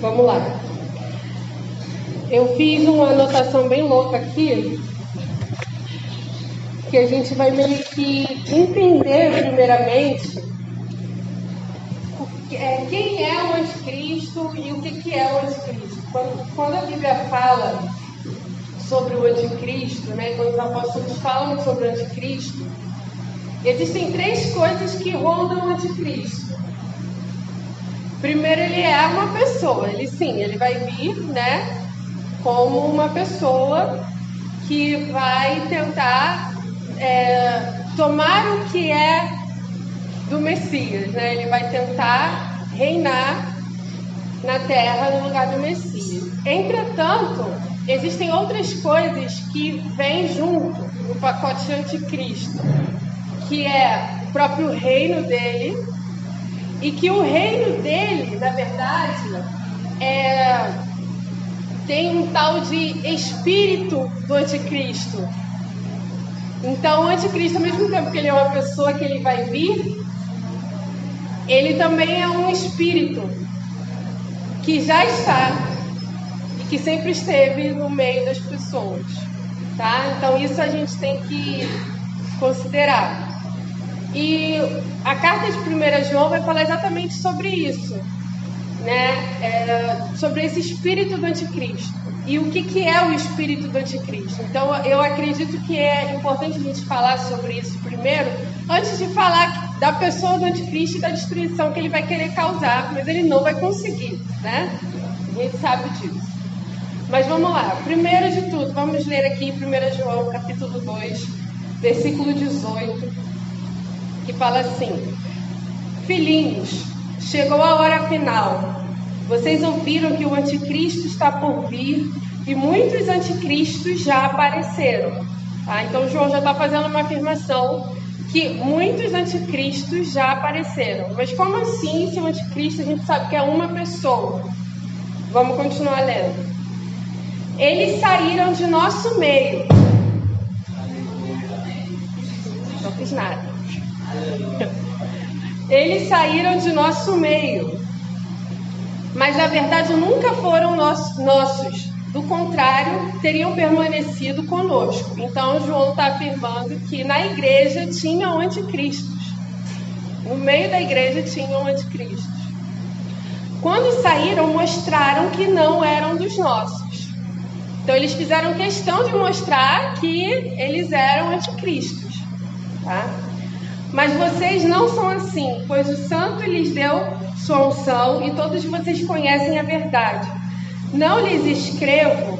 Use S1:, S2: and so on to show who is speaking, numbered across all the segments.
S1: Vamos lá. Eu fiz uma anotação bem louca aqui, que a gente vai meio que entender primeiramente é, quem é o anticristo e o que, é o anticristo. Quando, quando a Bíblia fala sobre o anticristo, né, quando os apóstolos falam sobre o anticristo, existem três coisas que rondam o anticristo. Primeiro, ele é uma pessoa. Ele sim, ele vai vir, né, como uma pessoa que vai tentar é, tomar o que é do Messias, né? Ele vai tentar reinar na terra no lugar do Messias. Entretanto, existem outras coisas que vêm junto no pacote anticristo, que é o próprio reino dele, e que o reino dele, na verdade, é, tem um tal de espírito do anticristo. Então, o anticristo, ao mesmo tempo que ele é uma pessoa que ele vai vir, ele também é um espírito que já está e que sempre esteve no meio das pessoas, tá? Então isso a gente tem que considerar. E a carta de 1 João vai falar exatamente sobre isso, né? É, sobre esse espírito do anticristo. E o que, que é o espírito do anticristo? Então eu acredito que é importante a gente falar sobre isso primeiro, antes de falar da pessoa do anticristo e da destruição que ele vai querer causar, mas ele não vai conseguir, né? A gente sabe disso. Mas vamos lá. Primeiro de tudo, vamos ler aqui 1 João, capítulo 2, versículo 18, que fala assim: Filhinhos, chegou a hora final. Vocês ouviram que o anticristo está por vir e muitos anticristos já apareceram. Tá? Então João já está fazendo uma afirmação que muitos anticristos já apareceram. Mas como assim, se o anticristo a gente sabe que é uma pessoa? Vamos continuar lendo. Eles saíram de nosso meio. Não fiz nada. Eles saíram de nosso meio. Mas na verdade nunca foram nossos do contrário, teriam permanecido conosco. Então, João está afirmando que na igreja tinham anticristos. No meio da igreja tinham anticristos. Quando saíram, mostraram que não eram dos nossos. Então, eles fizeram questão de mostrar que eles eram anticristos. Tá? Mas vocês não são assim, pois o santo lhes deu sua unção e todos vocês conhecem a verdade. Não lhes escrevo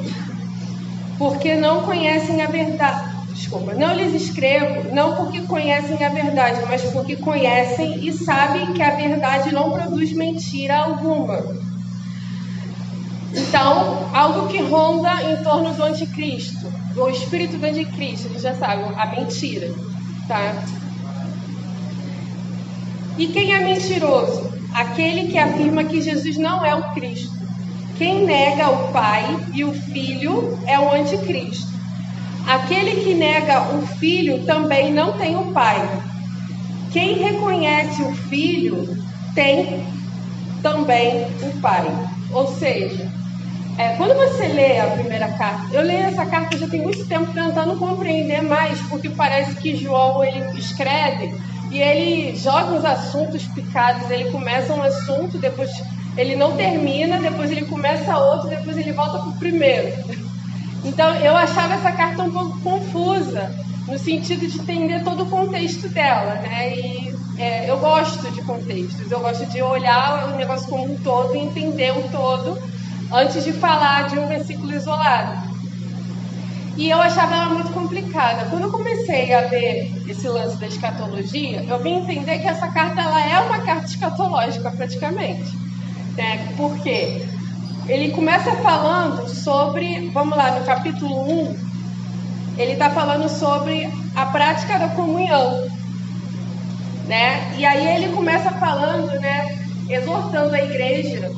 S1: porque não conhecem a verdade. Desculpa, não lhes escrevo não porque conhecem a verdade, mas porque conhecem e sabem que a verdade não produz mentira alguma. Então, algo que ronda em torno do anticristo, do espírito do anticristo, eles já sabem, a mentira, tá? E quem é mentiroso? Aquele que afirma que Jesus não é o Cristo. Quem nega o Pai e o Filho é o anticristo. Aquele que nega o Filho também não tem o Pai. Quem reconhece o Filho tem também o Pai. Ou seja, é, quando você lê a primeira carta, eu leio essa carta já tem muito tempo tentando compreender mais, porque parece que João ele escreve e ele joga uns assuntos picados, ele começa um assunto, depois ele não termina, depois ele começa outro, depois ele volta para o primeiro. Então eu achava essa carta um pouco confusa, no sentido de entender todo o contexto dela, né? E é, eu gosto de contextos, eu gosto de olhar o negócio como um todo e entender o todo antes de falar de um versículo isolado. E eu achava ela muito complicada. Quando eu comecei a ver esse lance da escatologia, eu vim entender que essa carta ela é uma carta escatológica praticamente. Né? Porque ele começa falando sobre, vamos lá, no capítulo 1, ele está falando sobre a prática da comunhão. Né? E aí ele começa falando, né, exortando a igreja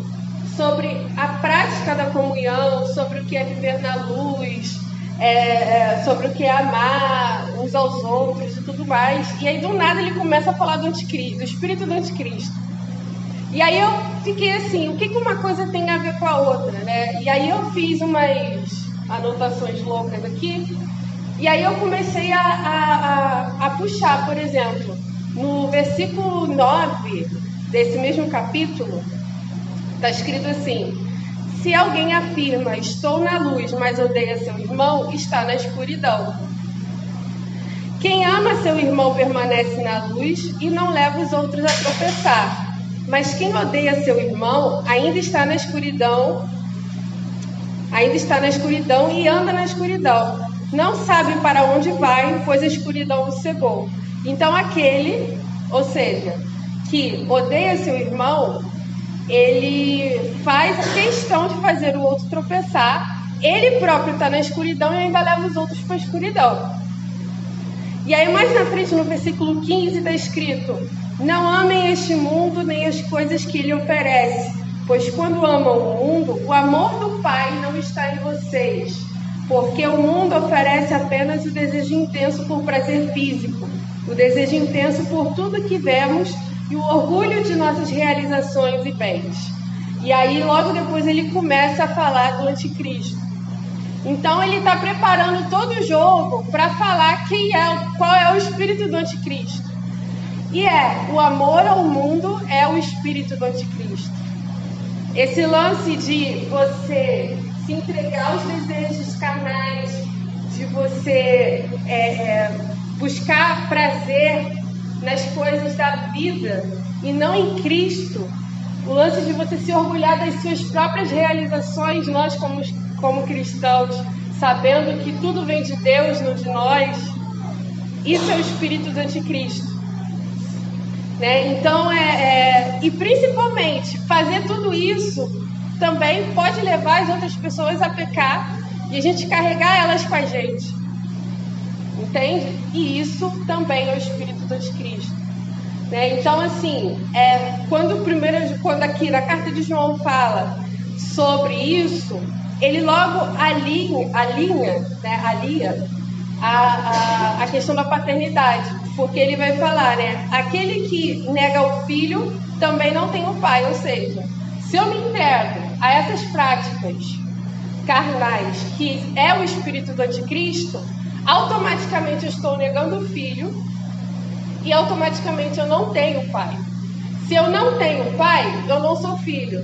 S1: sobre a prática da comunhão, sobre o que é viver na luz, é, é, sobre o que é amar uns aos outros e tudo mais. E aí do nada ele começa a falar do anticristo, do espírito do anticristo. E aí eu fiquei assim, o que, que uma coisa tem a ver com a outra, né? E aí eu fiz umas anotações loucas aqui, e aí eu comecei a, a, a, a puxar, por exemplo, no versículo 9 desse mesmo capítulo, está escrito assim: Se alguém afirma, estou na luz, mas odeia seu irmão, está na escuridão. Quem ama seu irmão permanece na luz e não leva os outros a tropeçar. Mas quem odeia seu irmão ainda está na escuridão, ainda está na escuridão e anda na escuridão. Não sabe para onde vai, pois a escuridão o cegou. Então aquele, ou seja, que odeia seu irmão, ele faz a questão de fazer o outro tropeçar. Ele próprio está na escuridão e ainda leva os outros para a escuridão. E aí, mais na frente, no versículo 15, está escrito: Não amem este mundo nem as coisas que ele oferece, pois quando amam o mundo, o amor do Pai não está em vocês. Porque o mundo oferece apenas o desejo intenso por prazer físico, o desejo intenso por tudo que vemos e o orgulho de nossas realizações e bens. E aí, logo depois, ele começa a falar do anticristo. Então, ele está preparando todo o jogo para falar quem é, qual é o espírito do anticristo. E é o amor ao mundo é o espírito do anticristo. Esse lance de você se entregar aos desejos carnais, de você é, é, buscar prazer nas coisas da vida e não em Cristo. O lance de você se orgulhar das suas próprias realizações, nós como, como cristãos, sabendo que tudo vem de Deus, não de nós, isso é o espírito do anticristo. Né? Então, é, é, e principalmente, fazer tudo isso também pode levar as outras pessoas a pecar e a gente carregar elas com a gente. Entende? E isso também é o espírito do anticristo. Né? Então, assim, é, quando, primeiro, quando aqui na carta de João fala sobre isso, ele logo alinha, alinha, né, a, a, a questão da paternidade, porque ele vai falar, né, aquele que nega o filho também não tem o pai, ou seja, se eu me entrego a essas práticas carnais, que é o espírito do anticristo, automaticamente eu estou negando o filho e automaticamente eu não tenho pai. Se eu não tenho pai, eu não sou filho.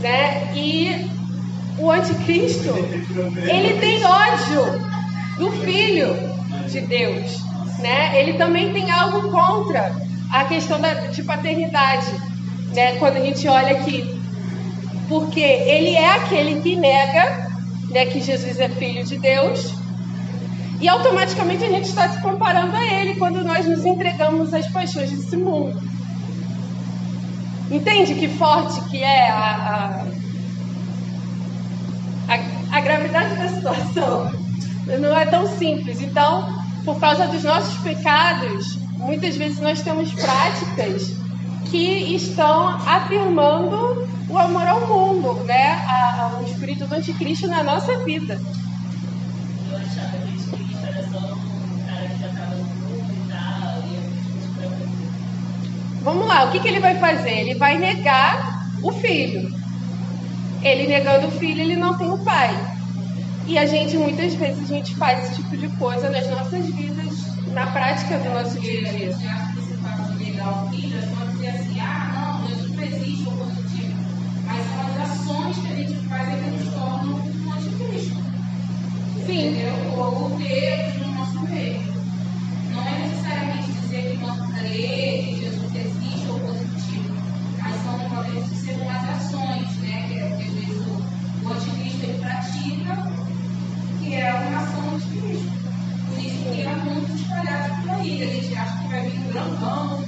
S1: Né? E o anticristo, ele tem ódio do filho de Deus, né? Ele também tem algo contra a questão da, de paternidade, né? Quando a gente olha aqui, porque ele é aquele que nega né, que Jesus é filho de Deus. E automaticamente a gente está se comparando a ele quando nós nos entregamos às paixões desse mundo. Entende que forte que é a, a, a, a gravidade da situação? Não é tão simples. Então, por causa dos nossos pecados, muitas vezes nós temos práticas que estão afirmando o amor ao mundo, né? A, a, o espírito do anticristo na nossa vida.
S2: Eu achava que o espírito era só um cara que já estava no mundo e tal, e
S1: Vamos lá, o que, que ele vai fazer? Ele vai negar o filho. Ele negando o filho, ele não tem o pai. E a gente, muitas vezes, a gente faz esse tipo de coisa nas nossas vidas, na prática do nosso dia a dia.
S2: Você acha que você de negar o filho, ações que a gente faz é que nos tornam um anticristo.
S1: Sim.
S2: Entendeu? Ou o Deus no nosso meio. Não é necessariamente dizer que não crê, que Jesus existe ou coisa do tipo. Mas são, podem ser umas ações, né? Que, é, que às vezes o, o anticristo ele pratica, que é uma ação anticristo. Por isso que há muitos espalhados por aí. A gente acha que vai vir um grandão.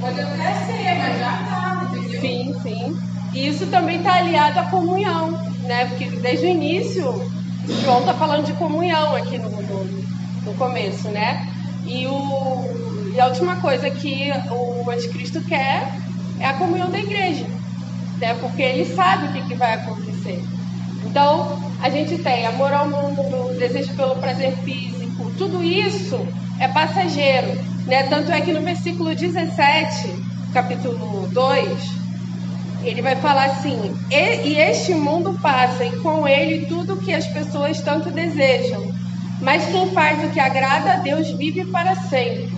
S2: Pode até ser, mas já está, entendeu?
S1: Sim, sim. E isso também está aliado à comunhão, né? Porque desde o início, João está falando de comunhão aqui no, no, no começo, né? E, o, e a última coisa que o anticristo quer é a comunhão da igreja, né? Porque ele sabe o que, que vai acontecer. Então, a gente tem amor ao mundo, desejo pelo prazer físico, tudo isso é passageiro, né? Tanto é que no versículo 17 capítulo 2, ele vai falar assim: e, e este mundo passa, e com ele tudo o que as pessoas tanto desejam. Mas quem faz o que agrada a Deus vive para sempre.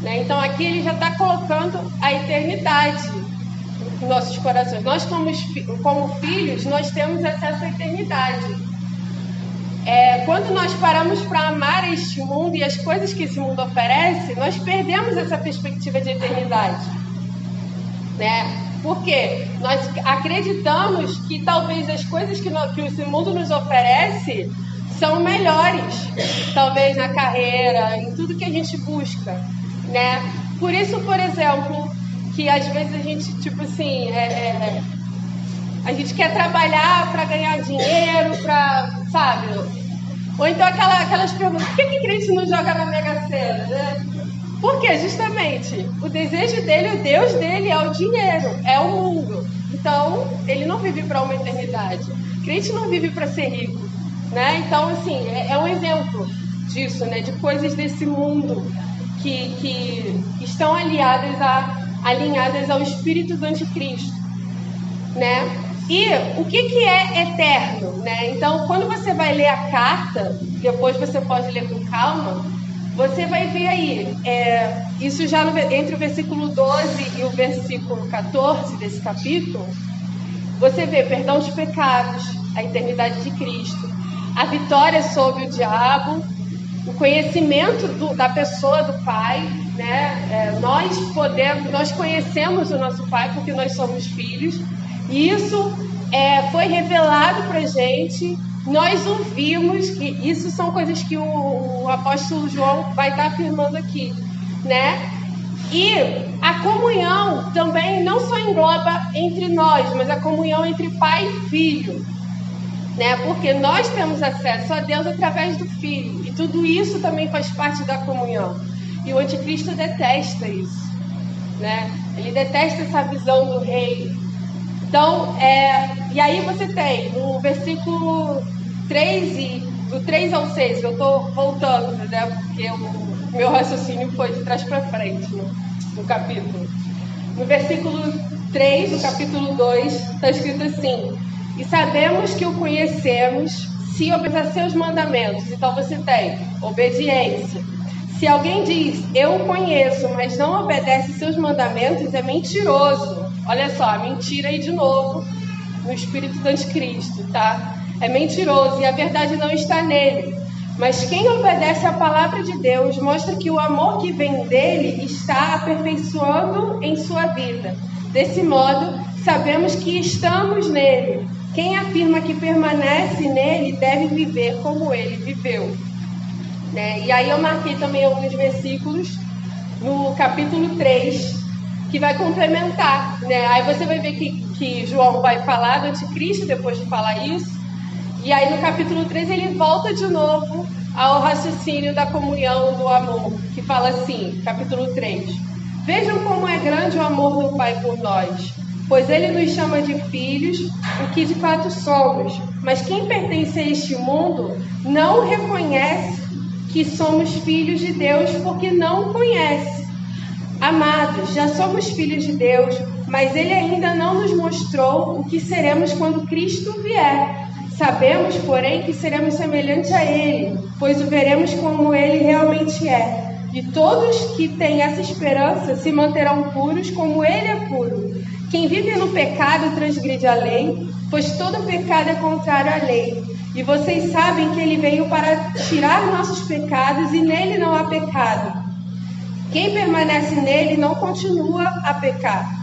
S1: Né? Então aqui ele já está colocando a eternidade em nossos corações. Nós, como, como filhos, nós temos acesso à eternidade. É, quando nós paramos para amar este mundo e as coisas que esse mundo oferece, nós perdemos essa perspectiva de eternidade. Né? Porque nós acreditamos que talvez as coisas que, no, que esse mundo nos oferece são melhores, talvez na carreira, em tudo que a gente busca, né? Por isso, por exemplo, que às vezes a gente, tipo assim, é, é, a gente quer trabalhar para ganhar dinheiro, para, sabe? Ou então aquela, aquelas perguntas, por que, que crente não joga na Mega Sena, né? Porque justamente o desejo dele, o Deus dele é o dinheiro, é o mundo. Então, ele não vive para uma eternidade. Crente não vive para ser rico, né? Então, assim, é, é, um exemplo disso, né? De coisas desse mundo que, que estão aliadas a, alinhadas ao espírito do anticristo, né? E o que, que é eterno, né? Então, quando você vai ler a carta, depois você pode ler com calma, você vai ver aí, é, isso já no, entre o versículo 12 e o versículo 14 desse capítulo, você vê perdão de pecados, a eternidade de Cristo, a vitória sobre o diabo, o conhecimento do, da pessoa do Pai, né? É, nós podemos, nós conhecemos o nosso Pai porque nós somos filhos. E isso é, foi revelado para gente nós ouvimos que isso são coisas que o, o apóstolo João vai estar afirmando aqui, né? E a comunhão também não só engloba entre nós, mas a comunhão entre pai e filho, né? Porque nós temos acesso a Deus através do filho, e tudo isso também faz parte da comunhão. E o anticristo detesta isso, né? Ele detesta essa visão do rei, então, é, e aí você tem no versículo 3 e do 3 ao 6, eu estou voltando, né? Porque o meu raciocínio foi de trás para frente no, no capítulo. No versículo 3 do capítulo 2, está escrito assim: E sabemos que o conhecemos se obedecer seus mandamentos. Então você tem obediência. Se alguém diz, eu o conheço, mas não obedece seus mandamentos, é mentiroso Olha só, mentira aí de novo no espírito do anticristo, tá? É mentiroso e a verdade não está nele. Mas quem obedece à palavra de Deus mostra que o amor que vem dele está aperfeiçoando em sua vida. Desse modo, sabemos que estamos nele. Quem afirma que permanece nele deve viver como ele viveu. Né? E aí eu marquei também alguns versículos no capítulo 3, que vai complementar, né? Aí você vai ver que, que João vai falar do anticristo depois de falar isso. E aí no capítulo 3 ele volta de novo ao raciocínio da comunhão do amor, que fala assim, capítulo 3. Vejam como é grande o amor do Pai por nós, pois ele nos chama de filhos, o que de fato somos. Mas quem pertence a este mundo não reconhece que somos filhos de Deus porque não conhece. Já somos filhos de Deus, mas Ele ainda não nos mostrou o que seremos quando Cristo vier. Sabemos, porém, que seremos semelhantes a Ele, pois o veremos como Ele realmente é. E todos que têm essa esperança se manterão puros como Ele é puro. Quem vive no pecado transgride a lei, pois todo pecado é contrário à lei. E vocês sabem que Ele veio para tirar nossos pecados e nele não há pecado. Quem permanece nele não continua a pecar.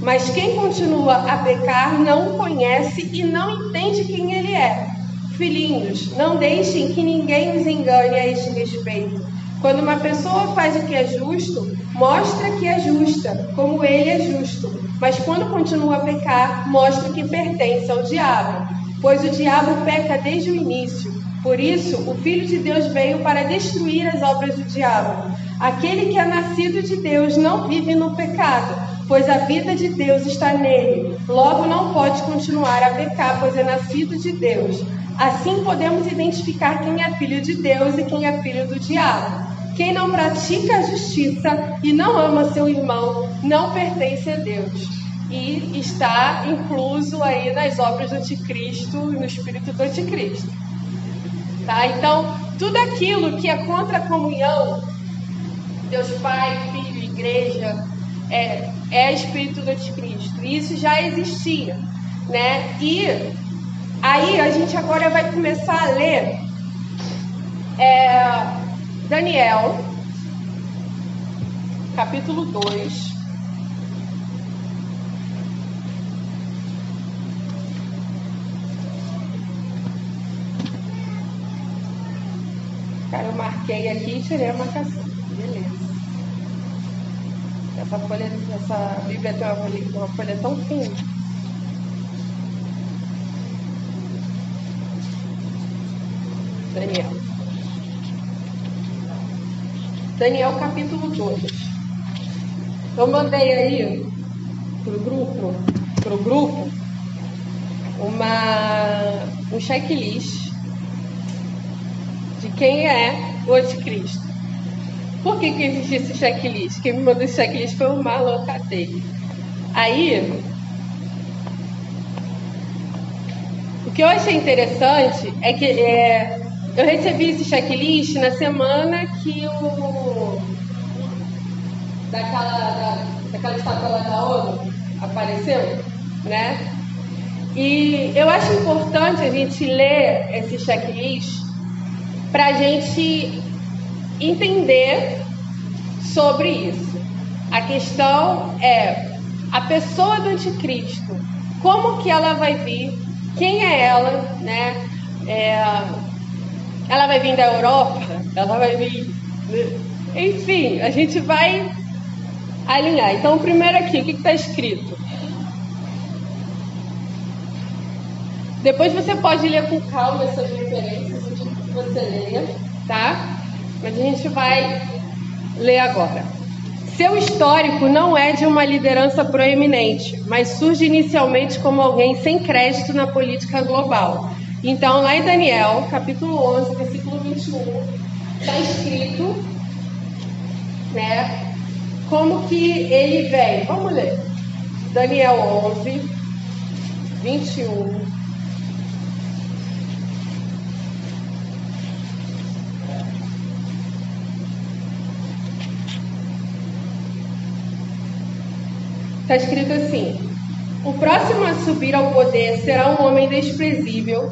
S1: Mas quem continua a pecar não o conhece e não entende quem ele é. Filhinhos, não deixem que ninguém os engane a este respeito. Quando uma pessoa faz o que é justo, mostra que é justa, como ele é justo. Mas quando continua a pecar, mostra que pertence ao diabo, pois o diabo peca desde o início. Por isso, o Filho de Deus veio para destruir as obras do diabo. Aquele que é nascido de Deus não vive no pecado, pois a vida de Deus está nele. Logo, não pode continuar a pecar, pois é nascido de Deus. Assim, podemos identificar quem é filho de Deus e quem é filho do diabo. Quem não pratica a justiça e não ama seu irmão não pertence a Deus. E está incluso aí nas obras do anticristo e no espírito do anticristo. Tá? Então, tudo aquilo que é contra a comunhão, Deus Pai, Filho, Igreja, é, é espírito do anticristo. Isso já existia. Né? E aí a gente agora vai começar a ler é, Daniel, capítulo 2. Eu marquei aqui e tirei a marcação. Beleza. Essa folha, essa Bíblia tem uma uma folha tão fina. Daniel. Daniel capítulo 2. Eu mandei aí pro grupo, pro grupo, uma, um checklist quem é o anticristo. Por que, que existe esse checklist? Quem me mandou esse checklist foi o Marlon Catei. Aí, o que eu achei interessante é que é, eu recebi esse checklist na semana que o. daquela, da, daquela estátua lá da ONU apareceu, né? E eu acho importante a gente ler esse checklist para a gente entender sobre isso. A questão é a pessoa do anticristo, como que ela vai vir, quem é ela, né? É, ela vai vir da Europa? Ela vai vir. Enfim, a gente vai alinhar. Então, primeiro aqui, o que está escrito? Depois você pode ler com calma essas referências, você leia, tá? Mas a gente vai ler agora. Seu histórico não é de uma liderança proeminente, mas surge inicialmente como alguém sem crédito na política global então, lá em Daniel, capítulo 11, versículo 21, está escrito, né, como que ele vem. Vamos ler. Daniel 11, 21. Está escrito assim: O próximo a subir ao poder será um homem desprezível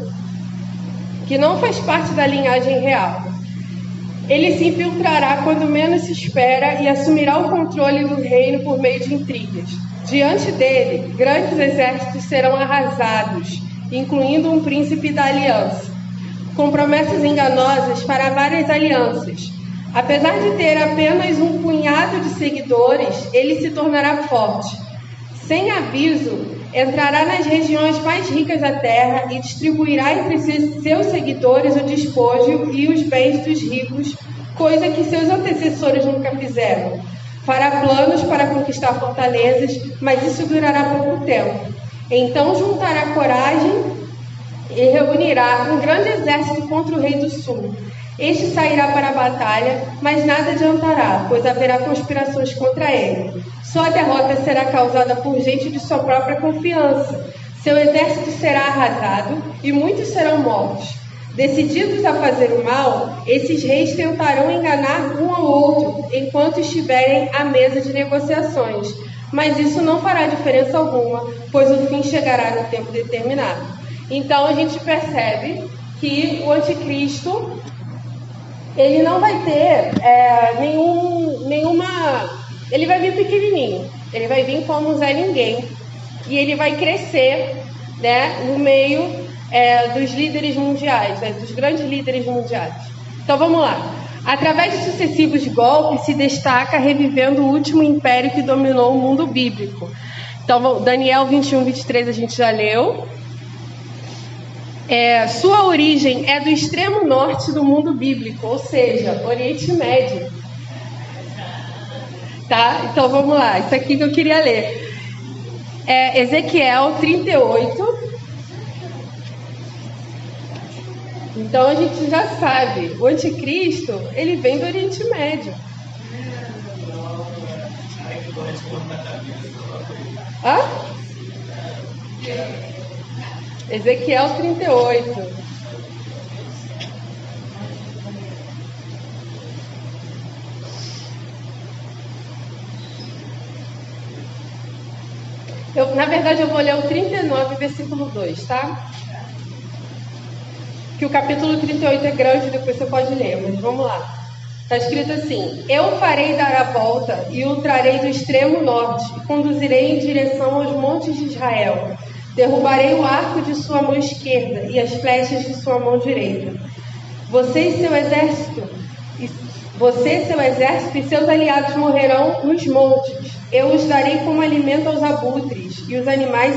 S1: que não faz parte da linhagem real. Ele se infiltrará quando menos se espera e assumirá o controle do reino por meio de intrigas. Diante dele, grandes exércitos serão arrasados, incluindo um príncipe da aliança, com promessas enganosas para várias alianças. Apesar de ter apenas um punhado de seguidores, ele se tornará forte. Sem aviso, entrará nas regiões mais ricas da terra e distribuirá entre seus seguidores o despojo e os bens dos ricos, coisa que seus antecessores nunca fizeram. Fará planos para conquistar fortalezas, mas isso durará pouco tempo. Então juntará coragem e reunirá um grande exército contra o rei do sul. Este sairá para a batalha, mas nada adiantará, pois haverá conspirações contra ele. Sua derrota será causada por gente de sua própria confiança. Seu exército será arrasado e muitos serão mortos. Decididos a fazer o mal, esses reis tentarão enganar um ao outro enquanto estiverem à mesa de negociações. Mas isso não fará diferença alguma, pois o fim chegará no tempo determinado. Então a gente percebe que o anticristo ele não vai ter é, nenhum, nenhuma ele vai vir pequenininho, ele vai vir como Zé Ninguém e ele vai crescer né, no meio é, dos líderes mundiais, né, dos grandes líderes mundiais. Então vamos lá. Através de sucessivos golpes, se destaca revivendo o último império que dominou o mundo bíblico. Então, Daniel 21, 23 a gente já leu. É, sua origem é do extremo norte do mundo bíblico, ou seja, Oriente Médio. Tá? Então vamos lá, isso aqui que eu queria ler. É Ezequiel 38. Então a gente já sabe, o anticristo, ele vem do Oriente Médio. Hã? Ezequiel 38. Eu, na verdade, eu vou ler o 39, versículo 2, tá? Que o capítulo 38 é grande, depois você pode ler, mas vamos lá. Está escrito assim: Eu farei dar a volta e o trarei do extremo norte, conduzirei em direção aos montes de Israel. Derrubarei o arco de sua mão esquerda e as flechas de sua mão direita. Você e seu exército, você, seu exército e seus aliados morrerão nos montes. Eu os darei como alimento aos abutres e os animais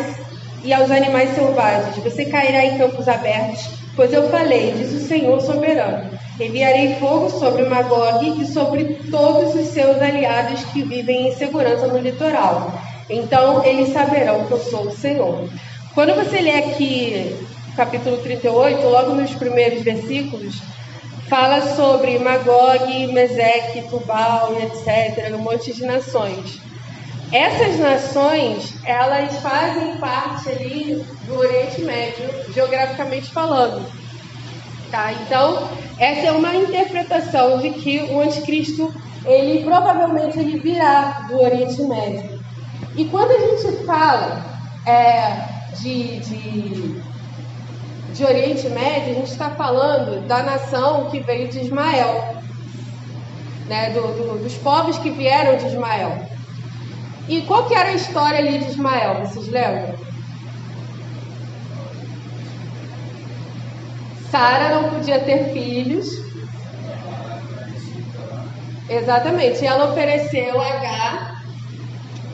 S1: e aos animais selvagens. Você cairá em campos abertos, pois eu falei, diz o Senhor soberano. Enviarei fogo sobre Magog e sobre todos os seus aliados que vivem em segurança no litoral. Então eles saberão que eu sou o Senhor. Quando você lê aqui capítulo 38, logo nos primeiros versículos, fala sobre Magog, Meseque, Tubal etc., um monte de nações. Essas nações, elas fazem parte ali do Oriente Médio, geograficamente falando. Tá? Então, essa é uma interpretação de que o anticristo, ele provavelmente ele virá do Oriente Médio. E quando a gente fala é, de, de, de Oriente Médio, a gente está falando da nação que veio de Ismael, né, do, do, dos povos que vieram de Ismael. E qual que era a história ali de Ismael, vocês lembram? Sara não podia ter filhos. Exatamente. E ela ofereceu H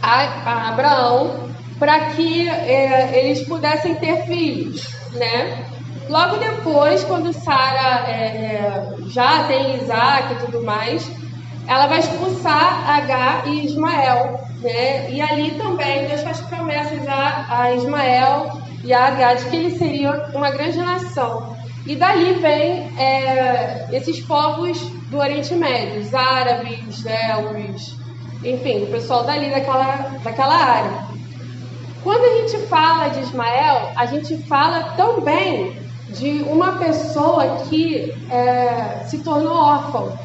S1: a, Abraão para que é, eles pudessem ter filhos, né? Logo depois, quando Sara é, é, já tem Isaac e tudo mais, ela vai expulsar H e Ismael, né? E ali também Deus faz promessas a, a Ismael e a H de que eles seriam uma grande nação. E dali vem é, esses povos do Oriente Médio, os árabes, né, os, enfim, o pessoal dali daquela, daquela área. Quando a gente fala de Ismael, a gente fala também de uma pessoa que é, se tornou órfão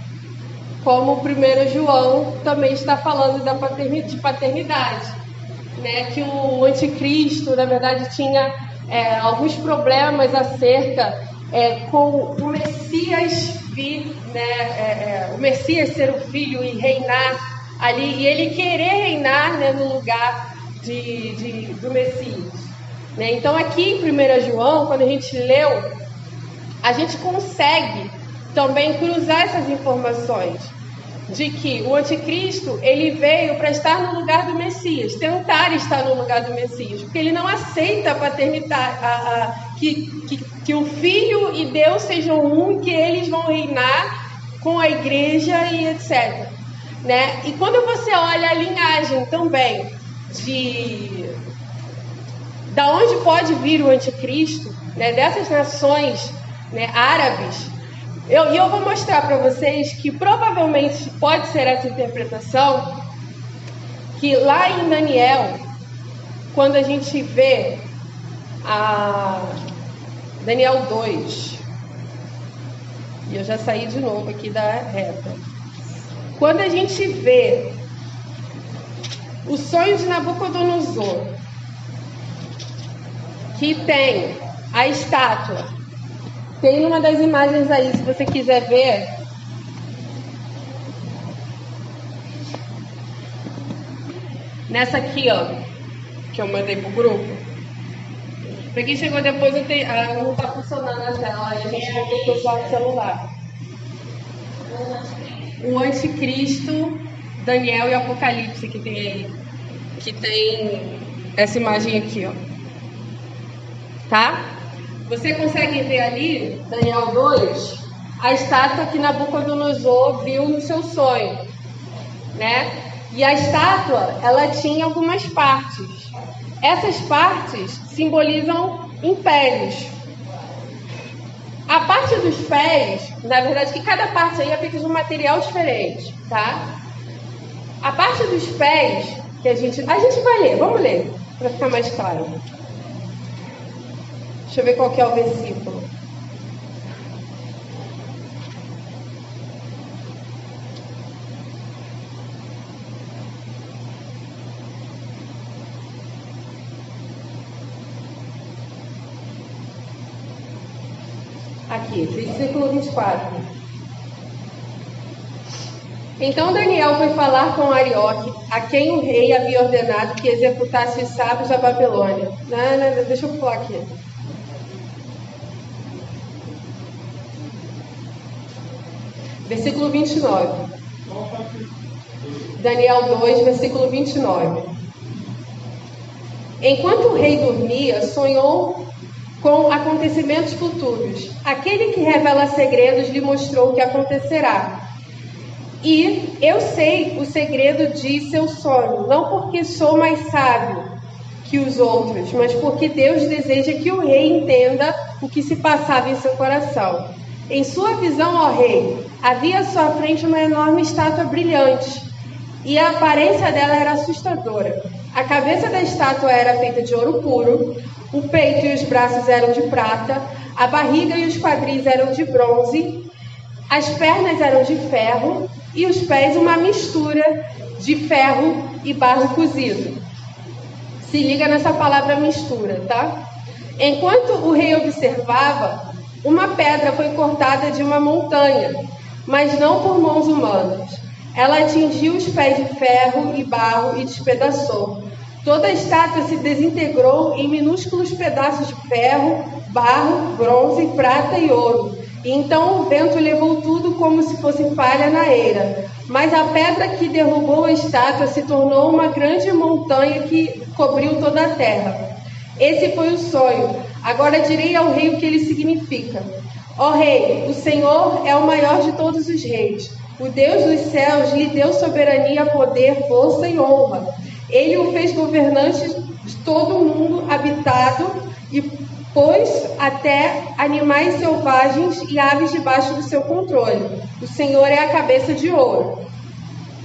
S1: como o primeiro João também está falando da paternidade, de paternidade, né? Que o anticristo, na verdade, tinha é, alguns problemas acerca é, com o Messias vir, né? É, é, o Messias ser o filho e reinar ali, e ele querer reinar né, no lugar de, de, do Messias. Né? Então, aqui em 1 João, quando a gente leu, a gente consegue também cruzar essas informações de que o anticristo ele veio para estar no lugar do Messias, tentar estar no lugar do Messias, porque ele não aceita a paternidade, a, a, que, que, que o Filho e Deus sejam um, que eles vão reinar com a igreja e etc. Né? E quando você olha a linhagem também de da onde pode vir o anticristo, né, dessas nações né, árabes, eu, e eu vou mostrar para vocês que provavelmente pode ser essa interpretação, que lá em Daniel, quando a gente vê a Daniel 2, e eu já saí de novo aqui da reta. Quando a gente vê o sonho de Nabucodonosor, que tem a estátua tem uma das imagens aí, se você quiser ver. Nessa aqui, ó, que eu mandei pro grupo. Pra quem chegou depois, eu tenho, ah, não tá funcionando a tela, a gente vai ter que usar o celular. O anticristo, Daniel e Apocalipse que tem aí. Que tem essa imagem aqui, ó. Tá? Você consegue ver ali, Daniel 2, a estátua que Nabucodonosor viu no seu sonho, né? E a estátua, ela tinha algumas partes. Essas partes simbolizam impérios. A parte dos pés, na verdade, que cada parte aí é feita de um material diferente, tá? A parte dos pés, que a gente. A gente vai ler, vamos ler, para ficar mais claro. Deixa eu ver qual que é o versículo. Aqui, versículo 24. Então Daniel foi falar com Arioque, a quem o rei havia ordenado que executasse os sábios da Babilônia. Não, não, deixa eu pular aqui. Versículo 29. Daniel 2, versículo 29. Enquanto o rei dormia, sonhou com acontecimentos futuros. Aquele que revela segredos lhe mostrou o que acontecerá. E eu sei o segredo de seu sonho, não porque sou mais sábio que os outros, mas porque Deus deseja que o rei entenda o que se passava em seu coração. Em sua visão, ó rei, havia à sua frente uma enorme estátua brilhante, e a aparência dela era assustadora. A cabeça da estátua era feita de ouro puro, o peito e os braços eram de prata, a barriga e os quadris eram de bronze, as pernas eram de ferro e os pés uma mistura de ferro e barro cozido. Se liga nessa palavra mistura, tá? Enquanto o rei observava, uma pedra foi cortada de uma montanha, mas não por mãos humanas. Ela atingiu os pés de ferro e barro e despedaçou. Toda a estátua se desintegrou em minúsculos pedaços de ferro, barro, bronze, prata e ouro. E então o vento levou tudo como se fosse palha na eira. Mas a pedra que derrubou a estátua se tornou uma grande montanha que cobriu toda a terra. Esse foi o sonho. Agora direi ao rei o que ele significa. Ó rei, o Senhor é o maior de todos os reis. O Deus dos céus lhe deu soberania, poder, força e honra. Ele o fez governante de todo o mundo habitado e pôs até animais selvagens e aves debaixo do seu controle. O Senhor é a cabeça de ouro.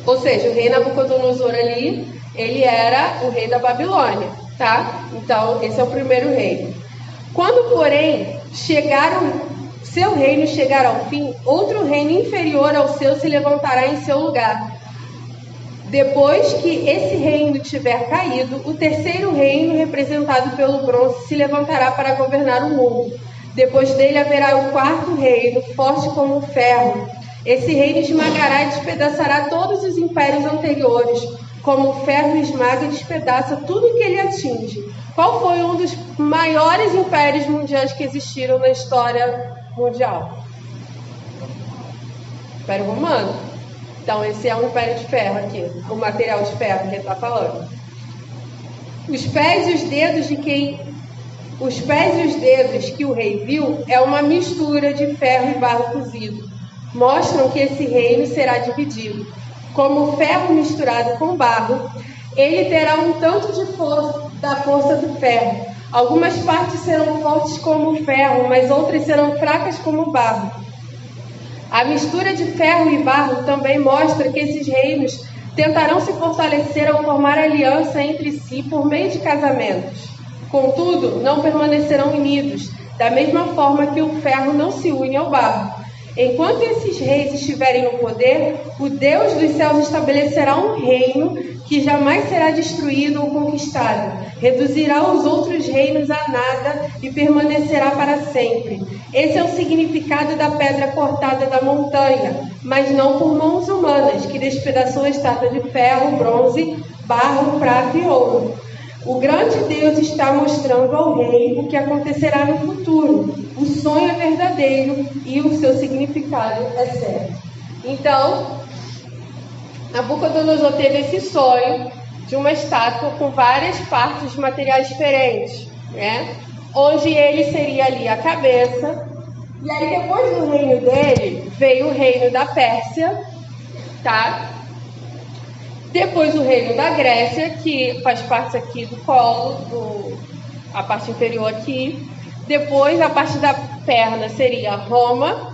S1: Ou seja, o rei Nabucodonosor ali, ele era o rei da Babilônia, tá? Então, esse é o primeiro rei. Quando, porém, chegaram seu reino chegar ao fim, outro reino inferior ao seu se levantará em seu lugar depois que esse reino tiver caído, o terceiro reino, representado pelo bronze, se levantará para governar o mundo. Depois dele haverá o quarto reino, forte como o ferro. Esse reino esmagará e despedaçará todos os impérios anteriores, como o ferro esmaga e despedaça tudo que ele atinge. Qual foi um dos maiores impérios mundiais que existiram na história mundial? Império Romano. Então, esse é um império de ferro aqui, o material de ferro que ele está falando. Os pés e os dedos de quem. Os pés e os dedos que o rei viu é uma mistura de ferro e barro cozido. Mostram que esse reino será dividido. Como ferro misturado com barro, ele terá um tanto de força da força do ferro. Algumas partes serão fortes como o ferro, mas outras serão fracas como o barro. A mistura de ferro e barro também mostra que esses reinos tentarão se fortalecer ao formar aliança entre si por meio de casamentos. Contudo, não permanecerão unidos, da mesma forma que o ferro não se une ao barro. Enquanto esses reis estiverem no poder, o Deus dos céus estabelecerá um reino que jamais será destruído ou conquistado. Reduzirá os outros reinos a nada e permanecerá para sempre. Esse é o significado da pedra cortada da montanha, mas não por mãos humanas, que despedaçou a estátua de ferro, bronze, barro, prata e ouro. O grande Deus está mostrando ao rei o que acontecerá no futuro. O sonho é verdadeiro e o seu significado é certo. Então, Nabucodonosor teve esse sonho de uma estátua com várias partes de materiais diferentes, né? Onde ele seria ali a cabeça. E aí depois do reino dele veio o reino da Pérsia, tá? Depois o reino da Grécia, que faz parte aqui do colo, do, a parte inferior aqui. Depois a parte da perna seria Roma,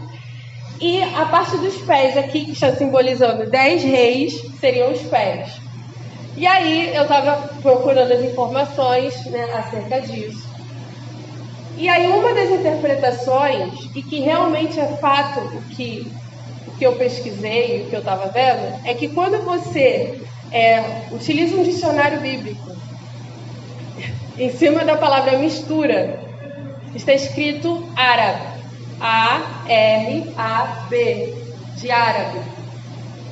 S1: e a parte dos pés aqui, que está simbolizando dez reis, seriam os pés. E aí eu estava procurando as informações né, acerca disso. E aí uma das interpretações, e que realmente é fato o que, que eu pesquisei, o que eu estava vendo, é que quando você é, utiliza um dicionário bíblico em cima da palavra mistura, está escrito árabe. A-R-A-B, de árabe.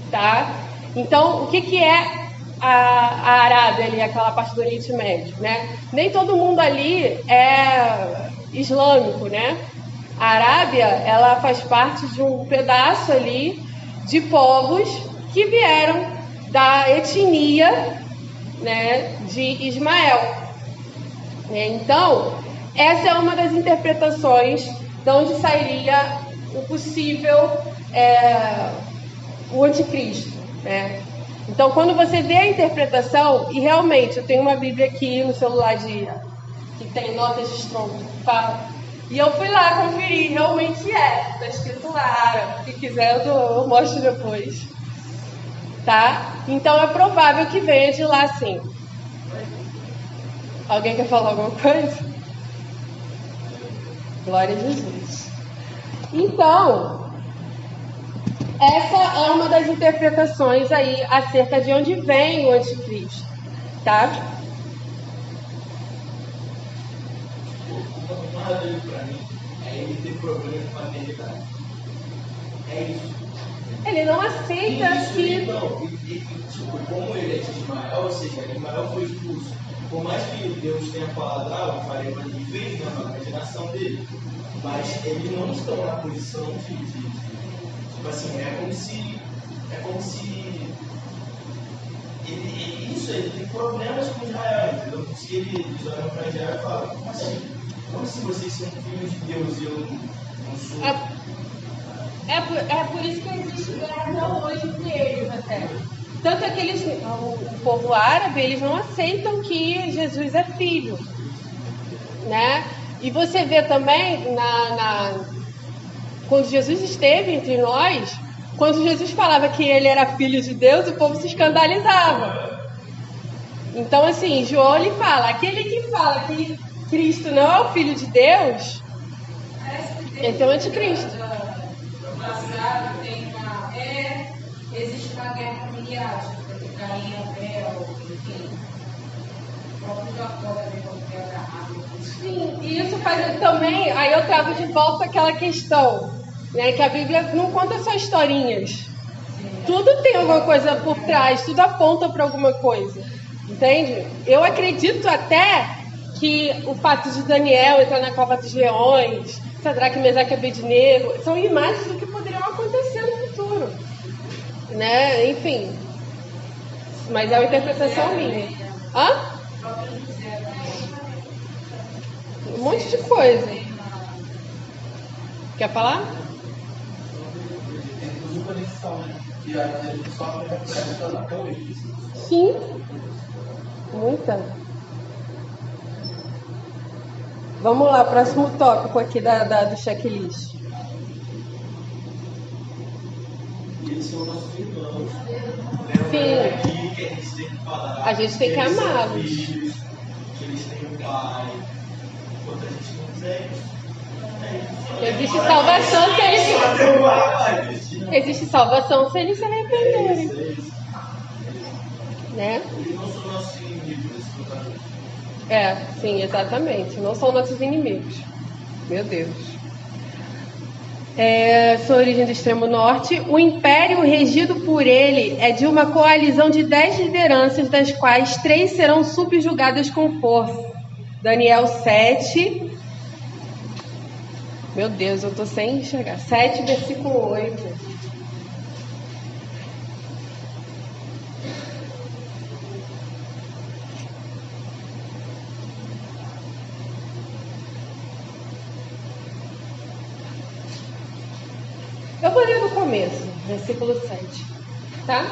S1: Tá? Então, o que, que é a, a Arábia ali, aquela parte do Oriente Médio, né? Nem todo mundo ali é islâmico, né? A Arábia, ela faz parte de um pedaço ali de povos que vieram da etnia, né, de Ismael. Então, essa é uma das interpretações de onde sairia o possível é, o anticristo. Né? Então, quando você vê a interpretação, e realmente, eu tenho uma Bíblia aqui no celular de, que tem notas de Strong, fala, e eu fui lá conferir, realmente é, está escrito lá, se quiser eu, eu mostro depois. Tá? Então é provável que venha de lá sim. Alguém quer falar alguma coisa? Glória a Jesus. Então, essa é uma das interpretações aí acerca de onde vem o anticristo, tá?
S3: Dele para mim é ele ter problema com a. É isso.
S1: Ele não aceita
S3: isso,
S1: que.
S3: Então, e, e, tipo, como ele é de Ismael, ou seja, Ismael foi expulso. Por mais que Deus tenha falado, ah, eu farei uma vez na geração dele, mas eles não estão na posição de, de, de, tipo assim, é como se é como se ele, isso ele tem problemas com Israel, entendeu? Se ele, eles olham para Israel e falam, como assim? Como se vocês são filhos de Deus e eu não sou?
S1: É, é, por, é por isso que existe guerra hoje entre eles até. Tanto é que eles, o, povo árabe, eles não aceitam que Jesus é filho. Né? E você vê também na, na, quando Jesus esteve entre nós, quando Jesus falava que ele era filho de Deus, o povo se escandalizava. Então, assim, João ele fala: aquele que fala que Cristo não é o filho de Deus, esse é o anticristo.
S2: passado tem uma. É, existe guerra Caim, Abel, enfim.
S1: Sim, e isso faz também. Aí eu trago de volta aquela questão, né? Que a Bíblia não conta só historinhas. Tudo tem alguma coisa por trás, tudo aponta para alguma coisa. Entende? Eu acredito até que o fato de Daniel entrar na cova dos leões, Sadraque, Mesaque e Abednego, são imagens do que poderiam acontecer no futuro. Né? Enfim. Mas é uma interpretação minha. Hã? Um monte de coisa. Quer falar?
S3: Tem tudo conexão, né? E a gente só reflete na talvez.
S1: Sim. Muita. Vamos lá, próximo tópico aqui da, da do checklist.
S3: Aqui que a gente tem que
S1: tem amá-los.
S3: eles têm um pai. Enquanto a gente não é isso.
S1: Existe salvação se eles.
S3: Tem.
S1: Existe salvação se eles se
S3: É
S1: arrependerem.
S3: é.
S1: Né?
S3: Eles não são lugar.
S1: É, sim, exatamente. Não são nossos inimigos. Meu Deus. É, sua origem do extremo norte. O império regido por ele é de uma coalizão de dez lideranças, das quais três serão subjugadas com força. Daniel 7. Meu Deus, eu tô sem enxergar. 7, versículo 8. Eu vou ler no começo, versículo 7. Tá?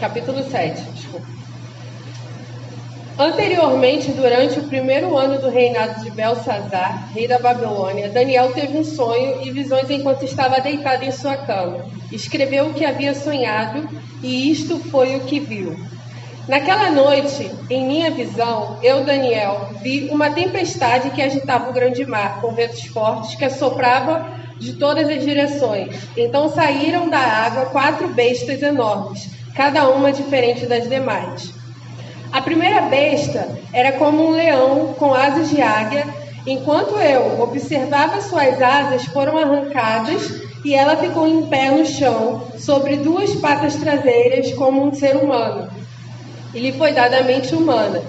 S1: Capítulo 7, desculpa. Anteriormente, durante o primeiro ano do reinado de Belsazar, rei da Babilônia, Daniel teve um sonho e visões enquanto estava deitado em sua cama. Escreveu o que havia sonhado e isto foi o que viu. Naquela noite, em minha visão, eu, Daniel, vi uma tempestade que agitava o grande mar, com ventos fortes que assopravam de todas as direções. Então saíram da água quatro bestas enormes, cada uma diferente das demais. A primeira besta era como um leão com asas de águia. Enquanto eu observava suas asas foram arrancadas e ela ficou em pé no chão, sobre duas patas traseiras, como um ser humano e lhe foi dada a mente humana.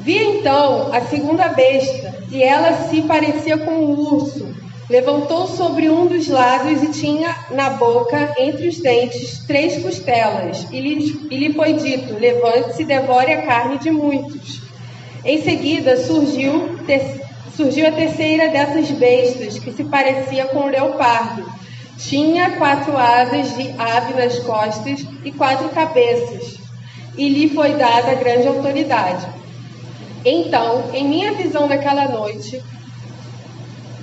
S1: Vi então a segunda besta, e ela se parecia com um urso. Levantou sobre um dos lados e tinha na boca, entre os dentes, três costelas. E lhe, e lhe foi dito: Levante-se e devore a carne de muitos. Em seguida surgiu, te, surgiu a terceira dessas bestas, que se parecia com um leopardo. Tinha quatro asas de ave nas costas e quatro cabeças e lhe foi dada grande autoridade. Então, em minha visão naquela noite,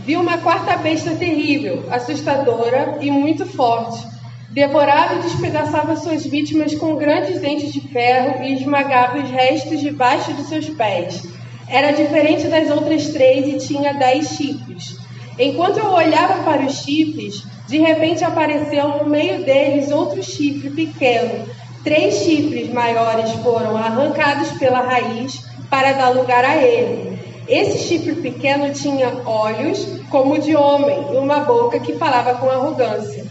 S1: vi uma quarta besta terrível, assustadora e muito forte. Devorava e despedaçava suas vítimas com grandes dentes de ferro e esmagava os restos debaixo de seus pés. Era diferente das outras três e tinha dez chifres. Enquanto eu olhava para os chifres, de repente apareceu no meio deles outro chifre pequeno, Três chifres maiores foram arrancados pela raiz para dar lugar a ele. Esse chifre pequeno tinha olhos como de homem e uma boca que falava com arrogância.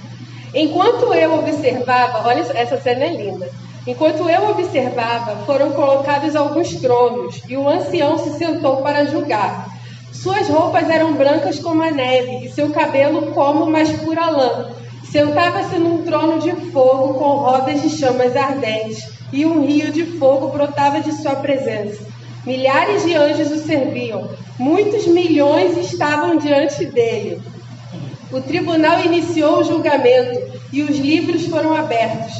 S1: Enquanto eu observava, olha essa cena é linda. Enquanto eu observava, foram colocados alguns tronos e o ancião se sentou para julgar. Suas roupas eram brancas como a neve e seu cabelo como mais pura lã. Sentava-se num trono de fogo com rodas de chamas ardentes, e um rio de fogo brotava de sua presença. Milhares de anjos o serviam, muitos milhões estavam diante dele. O tribunal iniciou o julgamento e os livros foram abertos.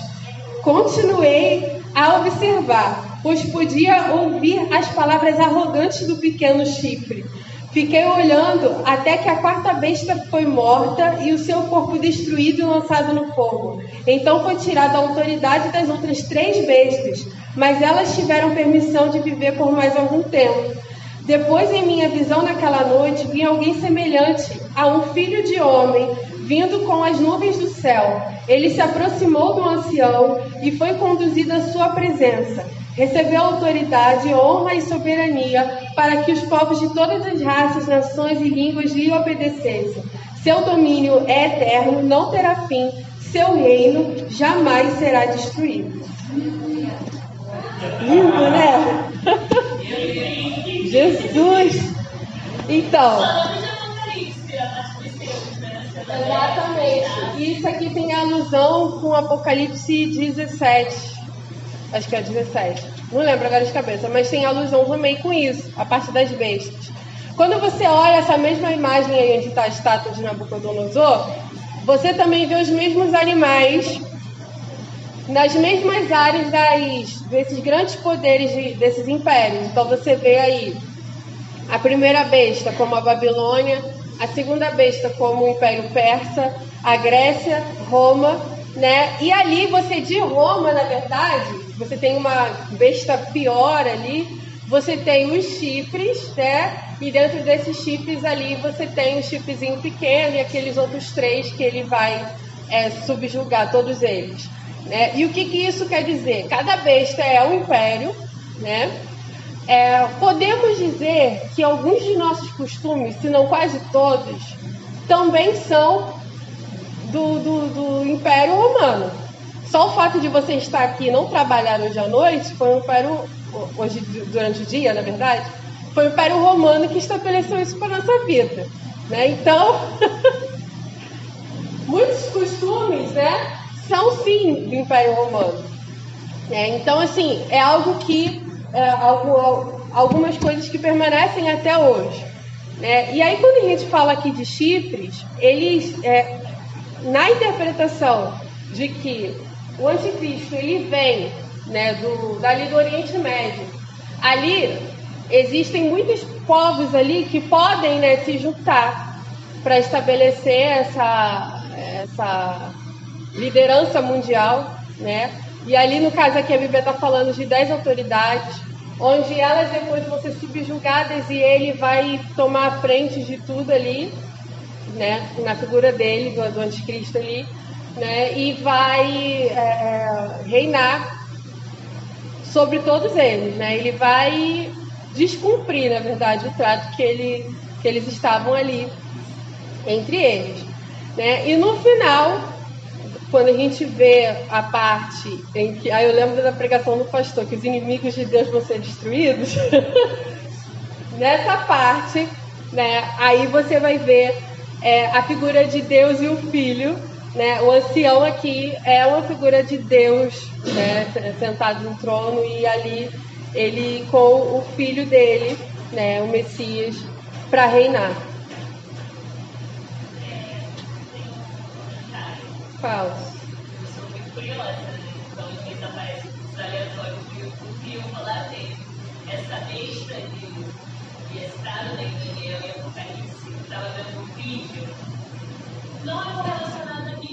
S1: Continuei a observar, pois podia ouvir as palavras arrogantes do pequeno chifre. Fiquei olhando até que a quarta besta foi morta e o seu corpo destruído e lançado no fogo. Então foi tirada a autoridade das outras três bestas, mas elas tiveram permissão de viver por mais algum tempo. Depois, em minha visão naquela noite, vi alguém semelhante a um filho de homem vindo com as nuvens do céu. Ele se aproximou do ancião e foi conduzido à sua presença. Recebeu autoridade, honra e soberania para que os povos de todas as raças, nações e línguas lhe obedecessem. Seu domínio é eterno, não terá fim, seu reino jamais será destruído. Lindo, né? Jesus! Então. Exatamente. Isso aqui tem alusão com Apocalipse 17 acho que é 17. Não lembro agora de cabeça, mas tem alusão também com isso, a parte das bestas. Quando você olha essa mesma imagem aí onde está a estátua de Nabucodonosor, você também vê os mesmos animais nas mesmas áreas das, desses grandes poderes de, desses impérios. Então você vê aí a primeira besta como a Babilônia, a segunda besta como o Império Persa, a Grécia, Roma, né? E ali você de Roma, na verdade, você tem uma besta pior ali, você tem os chifres, né? E dentro desses chifres ali você tem o chifrezinho pequeno e aqueles outros três que ele vai é, subjugar, todos eles. Né? E o que, que isso quer dizer? Cada besta é um império, né? É, podemos dizer que alguns de nossos costumes, se não quase todos, também são do, do, do Império Romano. Só o fato de você estar aqui e não trabalhar hoje à noite foi um império, hoje durante o dia, na verdade, foi o Império Romano que estabeleceu isso para a nossa vida. Né? Então, muitos costumes né, são sim do Império Romano. É, então, assim, é algo que. É, algo, algumas coisas que permanecem até hoje. Né? E aí, quando a gente fala aqui de chifres, eles, é, na interpretação de que o anticristo ele vem né, do, dali do Oriente Médio. ali existem muitos povos ali que podem né, se juntar para estabelecer essa, essa liderança mundial, né? E ali, no caso aqui, a Bíblia está falando de dez autoridades, onde elas depois vão ser subjugadas e ele vai tomar a frente de tudo ali, né? Na figura dele, do, do anticristo ali, né? E vai é, é reinar sobre todos eles, né? Ele vai descumprir, na verdade, o trato que, ele, que eles estavam ali entre eles. Né? E no final, quando a gente vê a parte em que. Aí eu lembro da pregação do pastor, que os inimigos de Deus vão ser destruídos. Nessa parte, né, aí você vai ver é, a figura de Deus e o Filho. Né? O ancião aqui é uma figura de Deus né, sentado no trono e ali ele com o filho dele, né, o Messias, para reinar. Fala.
S4: Eu sou muito curiosa? Então. Essa besta estava vendo um. Não é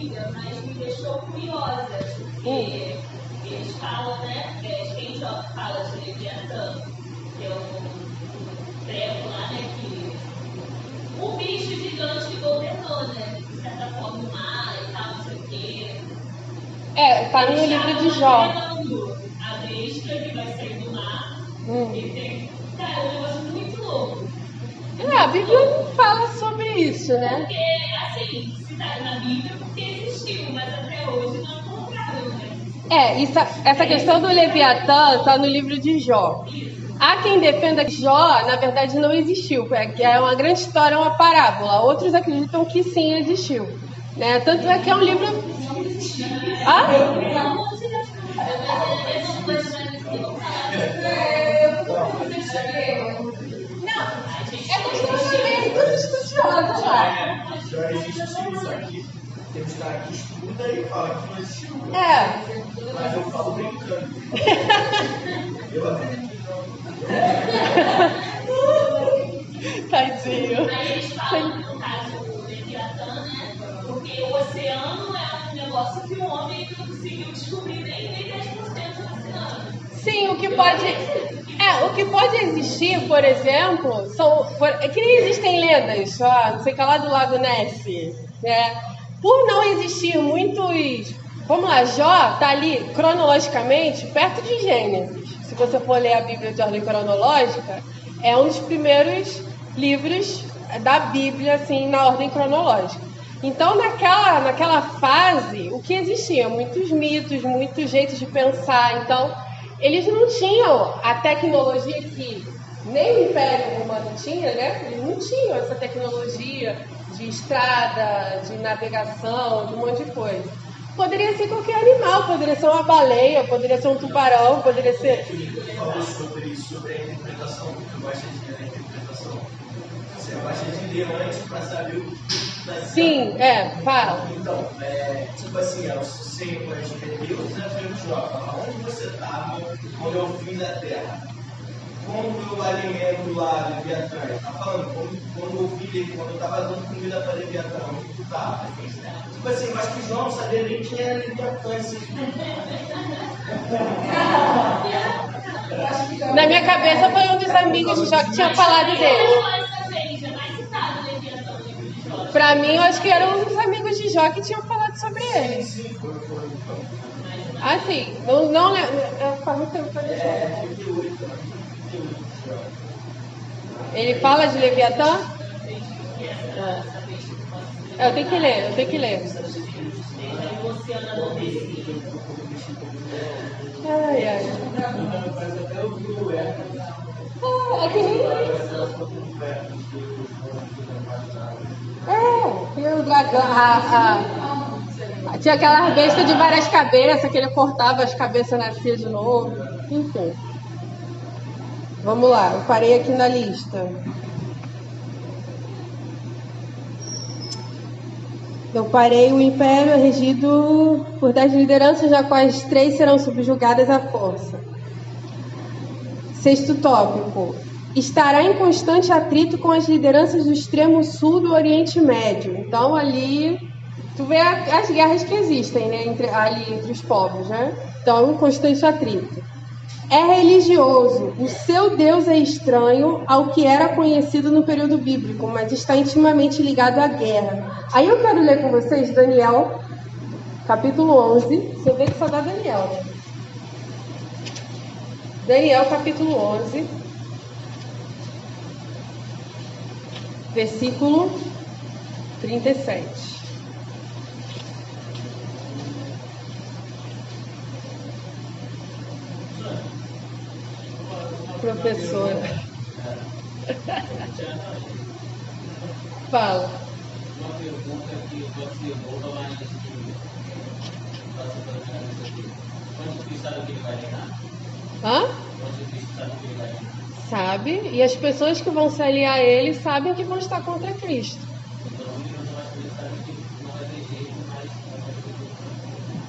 S4: Bíblia, mas me deixou curiosa, porque hum. eles falam, né? Quem já fala de Leviatã, que é um trevo lá, né? Que o bicho gigante que governou, né? De certa forma, o mar e tal, não sei o quê.
S1: É, tá no livro de Jó.
S4: A besta que vai sair do mar. Hum. E tem, cara, é um negócio muito louco. É,
S1: a Bíblia não fala sobre isso, né?
S4: Porque, assim, se tá na Bíblia, porque
S1: É, isso, essa questão do Leviatã está no livro de Jó. Há quem defenda que Jó, na verdade, não existiu, é, é uma grande história, uma parábola. Outros acreditam que sim existiu. Né? Tanto é que é um livro. Ah?
S3: Não, é de ler, tudo lá. Já existe isso aqui. Tem uns caras que estudam e falam que não existiu. É. Mas eu falo brincando. eu acredito.
S1: Tadinho.
S4: Aí eles falam, no caso do Leviatã, né? Porque o oceano é um negócio que o homem não conseguiu descobrir nem, nem 10% do oceano.
S1: Sim, o que pode. É, o que pode existir, por exemplo, são. É que nem existem lendas, ó, não sei o que lá do Lago Ness, né? Por não existir muitos. Vamos lá, Jó está ali cronologicamente perto de Gênesis. Se você for ler a Bíblia de ordem cronológica, é um dos primeiros livros da Bíblia, assim, na ordem cronológica. Então, naquela, naquela fase, o que existia? Muitos mitos, muitos jeitos de pensar. Então, eles não tinham a tecnologia que nem o Império Romano tinha, né? Eles não tinham essa tecnologia de estrada, de navegação, de um monte de coisa. Poderia ser qualquer animal, poderia ser uma baleia, poderia ser um tubarão, poderia ser.
S3: Você falou sobre, sobre a interpretação, eu gosto de interpretação. Você gosta de ler antes para saber o que está
S1: Sim, é, fala.
S3: Então, é, tipo assim, é o Senhor, Deus desafiou Jó, onde você estava quando eu fiz a terra? Como eu alimento lá Leviatã? Está falando, quando, quando eu vi, quando eu estava dando comida para Leviatã, onde tu estava? Tipo assim, mas que João não sabia nem quem era Leviatã. Assim.
S1: Na minha cabeça foi um dos amigos de Jó que tinha falado dele. Pra mim, eu acho que era um dos amigos de Jó que tinham falado sobre ele. Assim, não, não lembro. Faz muito tempo que eu. Ele fala de Leviatã? É. Eu tenho que ler, eu tenho que ler. Ai, ai. Ah, é. É, tinha o dragão. A, a, tinha aquela besta de várias cabeças que ele cortava as cabeças nascia de novo. Enfim. Vamos lá, eu parei aqui na lista. Eu parei, o império é regido por dez lideranças, já quais três serão subjugadas à força. Sexto tópico. Estará em constante atrito com as lideranças do extremo sul do Oriente Médio. Então, ali, tu vê as guerras que existem né, entre, ali entre os povos, né? Então, um constante atrito. É religioso. O seu Deus é estranho ao que era conhecido no período bíblico, mas está intimamente ligado à guerra. Aí eu quero ler com vocês Daniel, capítulo 11. Você vê que só dá Daniel. Daniel, capítulo 11. Versículo 37. Professora. Fala.
S5: Uma pergunta que lá em Onde Cristo sabe que ele vai reinar?
S1: Hã?
S5: Onde Cristo sabe que ele vai reinar?
S1: Sabe, e as pessoas que vão se aliar a ele sabem que vão estar contra Cristo.
S5: Mas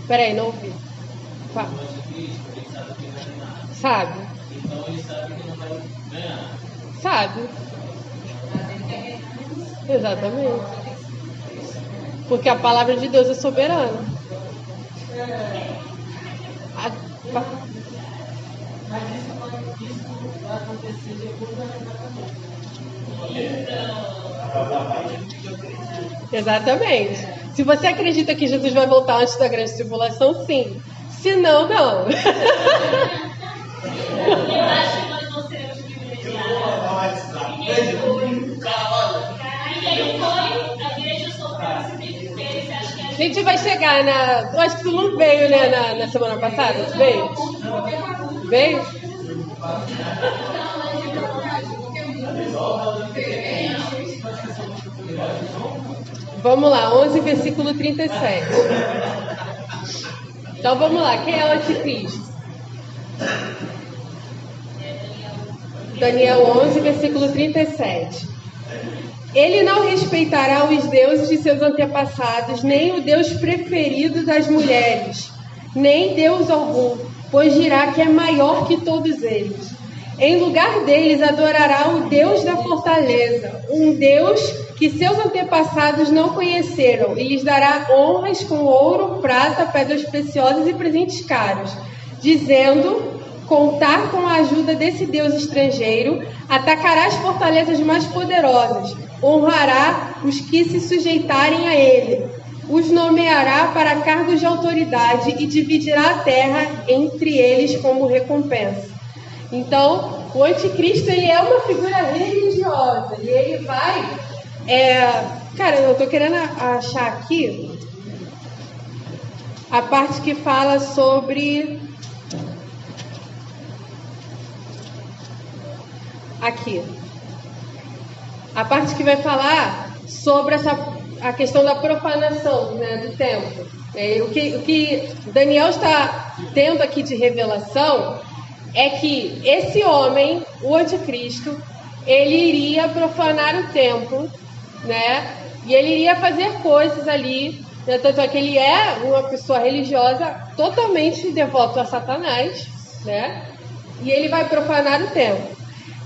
S1: Peraí, não ouvi. Fala.
S5: Sabe
S1: Sabe. Exatamente. Porque a palavra de Deus é soberana. A-
S6: Mas isso vai acontecer.
S1: Exatamente. Se você acredita que Jesus vai voltar antes da grande tribulação, sim. Se não, não.
S4: A
S1: gente vai chegar na. Eu acho que tu não veio, né, na, na semana passada? Veio? Veio? Vamos lá, 11, versículo 37. Então vamos lá, quem é o anticristo? Daniel 11, versículo 37. Ele não respeitará os deuses de seus antepassados, nem o Deus preferido das mulheres, nem Deus algum, pois dirá que é maior que todos eles. Em lugar deles adorará o Deus da fortaleza, um Deus que seus antepassados não conheceram, e lhes dará honras com ouro, prata, pedras preciosas e presentes caros, dizendo contar com a ajuda desse Deus estrangeiro, atacará as fortalezas mais poderosas, honrará os que se sujeitarem a ele, os nomeará para cargos de autoridade e dividirá a terra entre eles como recompensa. Então, o anticristo ele é uma figura religiosa e ele vai. é, cara, eu tô querendo achar aqui a parte que fala sobre aqui. A parte que vai falar sobre essa, a questão da profanação né, do templo. É, o, que, o que Daniel está tendo aqui de revelação é que esse homem, o anticristo, ele iria profanar o templo, né? E ele iria fazer coisas ali. Né? Tanto é que ele é uma pessoa religiosa totalmente devoto a Satanás, né? E ele vai profanar o templo.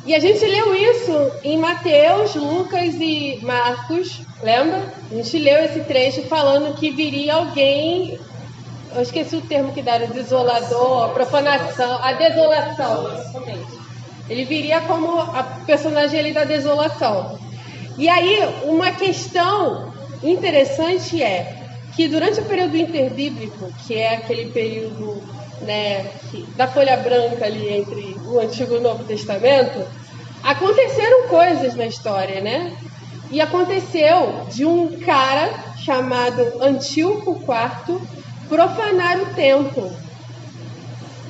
S1: E a gente leu isso em Mateus, Lucas e Marcos, lembra? A gente leu esse trecho falando que viria alguém, eu esqueci o termo que deram, desolador, profanação, a desolação. Ele viria como a personagem ali da desolação. E aí, uma questão interessante é que durante o período interbíblico, que é aquele período né, da folha branca ali entre o Antigo e o Novo Testamento, aconteceram coisas na história, né? E aconteceu de um cara chamado Antíoco IV profanar o templo,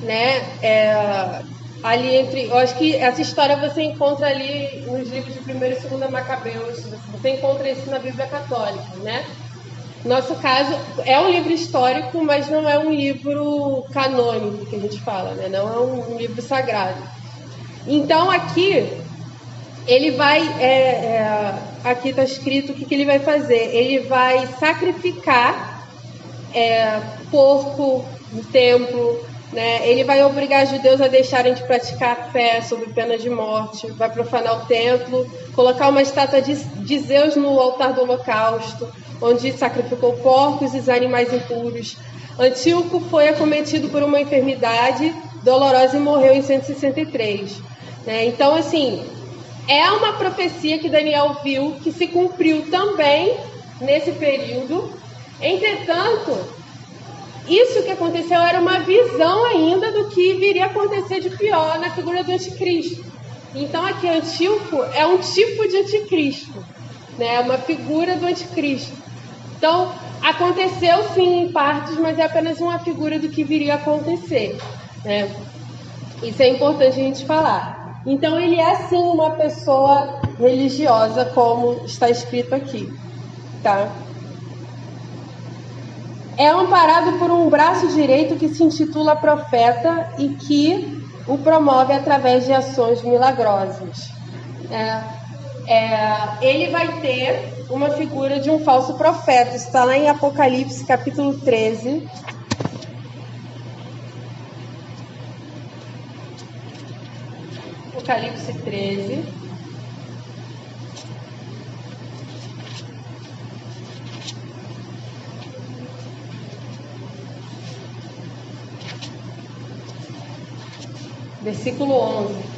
S1: né? É, ali entre, eu acho que essa história você encontra ali nos livros de 1 e 2 Macabeus, você encontra isso na Bíblia Católica, né? Nosso caso é um livro histórico, mas não é um livro canônico que a gente fala, né? Não é um livro sagrado. Então aqui ele vai, é, é, aqui está escrito o que, que ele vai fazer. Ele vai sacrificar é, porco no templo, Né? Ele vai obrigar os judeus a deixarem de praticar a fé sob pena de morte, vai profanar o templo, colocar uma estátua de, de Zeus no altar do holocausto, onde sacrificou porcos e animais impuros. Antíoco foi acometido por uma enfermidade dolorosa e morreu em 163. Né? Então, assim, é uma profecia que Daniel viu que se cumpriu também nesse período. Entretanto, isso que aconteceu era uma visão ainda do que viria a acontecer de pior na figura do anticristo. Então aqui Antíoco é um tipo de anticristo, né? É uma figura do anticristo. Então aconteceu sim em partes, mas é apenas uma figura do que viria a acontecer. Né? Isso é importante a gente falar. Então ele é sim uma pessoa religiosa, como está escrito aqui, tá? É amparado por um braço direito que se intitula profeta e que o promove através de ações milagrosas. É, é, ele vai ter uma figura de um falso profeta, está lá em Apocalipse capítulo 13. Apocalipse 13. Versículo 11.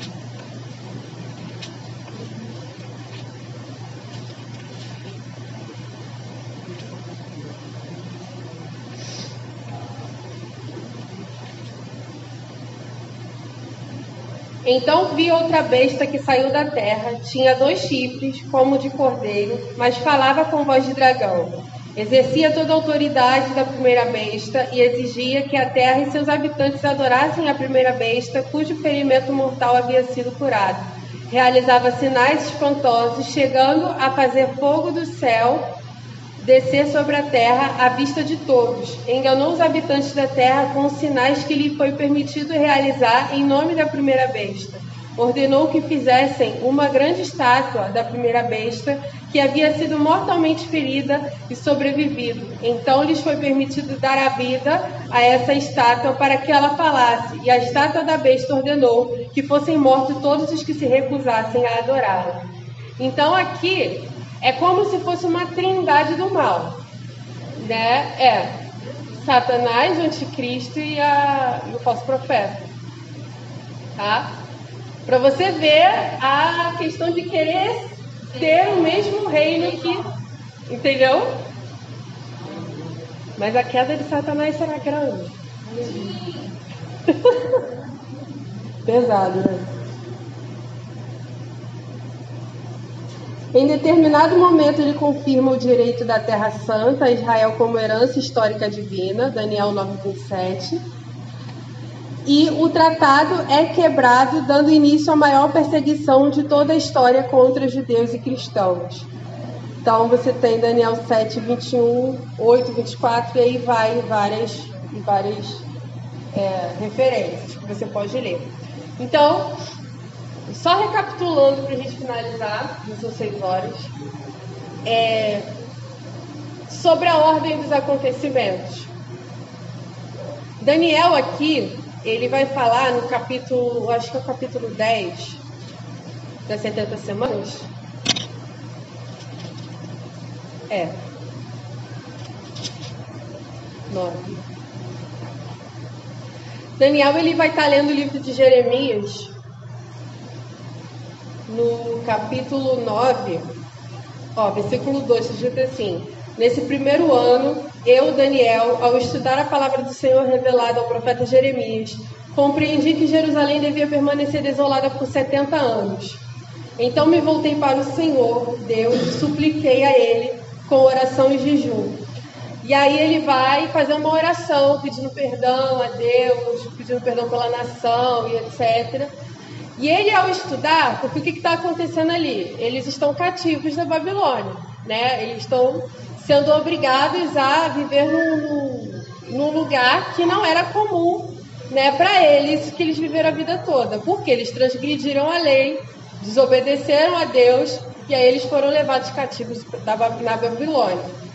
S1: Então vi outra besta que saiu da terra, tinha dois chifres, como de cordeiro, mas falava com voz de dragão. Exercia toda a autoridade da primeira besta e exigia que a terra e seus habitantes adorassem a primeira besta, cujo ferimento mortal havia sido curado. Realizava sinais espantosos, chegando a fazer fogo do céu descer sobre a terra à vista de todos. Enganou os habitantes da terra com os sinais que lhe foi permitido realizar em nome da primeira besta ordenou que fizessem uma grande estátua da primeira besta que havia sido mortalmente ferida e sobrevivido. Então lhes foi permitido dar a vida a essa estátua para que ela falasse, e a estátua da besta ordenou que fossem mortos todos os que se recusassem a adorá-la. Então aqui é como se fosse uma trindade do mal, né? É Satanás, o anticristo e, a, e o falso profeta, tá? Para você ver a questão de querer ter o mesmo reino que. Entendeu? Mas a queda de Satanás será grande. Pesado, né? Em determinado momento, ele confirma o direito da Terra Santa a Israel como herança histórica divina, Daniel 9,27 e o tratado é quebrado, dando início à maior perseguição de toda a história contra judeus e cristãos. Então você tem Daniel 7, 21, 8, 24, e aí vai várias, várias é, referências que você pode ler. Então, só recapitulando para a gente finalizar, já são seis horas, é, sobre a ordem dos acontecimentos. Daniel aqui ele vai falar no capítulo, acho que é o capítulo 10 das 70 semanas. É. 9. Daniel ele vai estar lendo o livro de Jeremias no capítulo 9, ó, versículo 2, diz assim: Nesse primeiro ano, eu, Daniel, ao estudar a palavra do Senhor revelada ao profeta Jeremias, compreendi que Jerusalém devia permanecer desolada por 70 anos. Então me voltei para o Senhor, Deus, e supliquei a Ele com oração e jejum. E aí ele vai fazer uma oração pedindo perdão a Deus, pedindo perdão pela nação e etc. E ele, ao estudar, porque o que está acontecendo ali? Eles estão cativos da Babilônia, né? Eles estão sendo obrigados a viver num, num lugar que não era comum né, para eles que eles viveram a vida toda, porque eles transgrediram a lei, desobedeceram a Deus e aí eles foram levados cativos na Babilônia.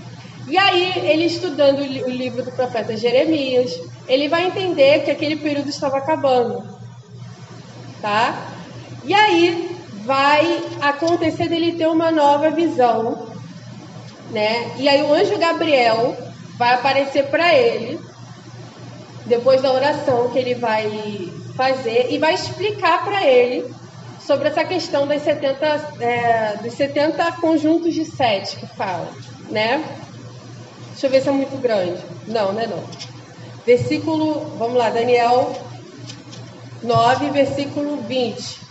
S1: E aí, ele estudando o livro do profeta Jeremias, ele vai entender que aquele período estava acabando, tá? E aí vai acontecer dele ter uma nova visão, né? E aí o anjo Gabriel vai aparecer para ele depois da oração que ele vai fazer e vai explicar para ele sobre essa questão das 70, é, dos 70 conjuntos de sete que fala, né? Deixa eu ver se é muito grande. Não, não é não. Versículo, vamos lá, Daniel 9, versículo 20.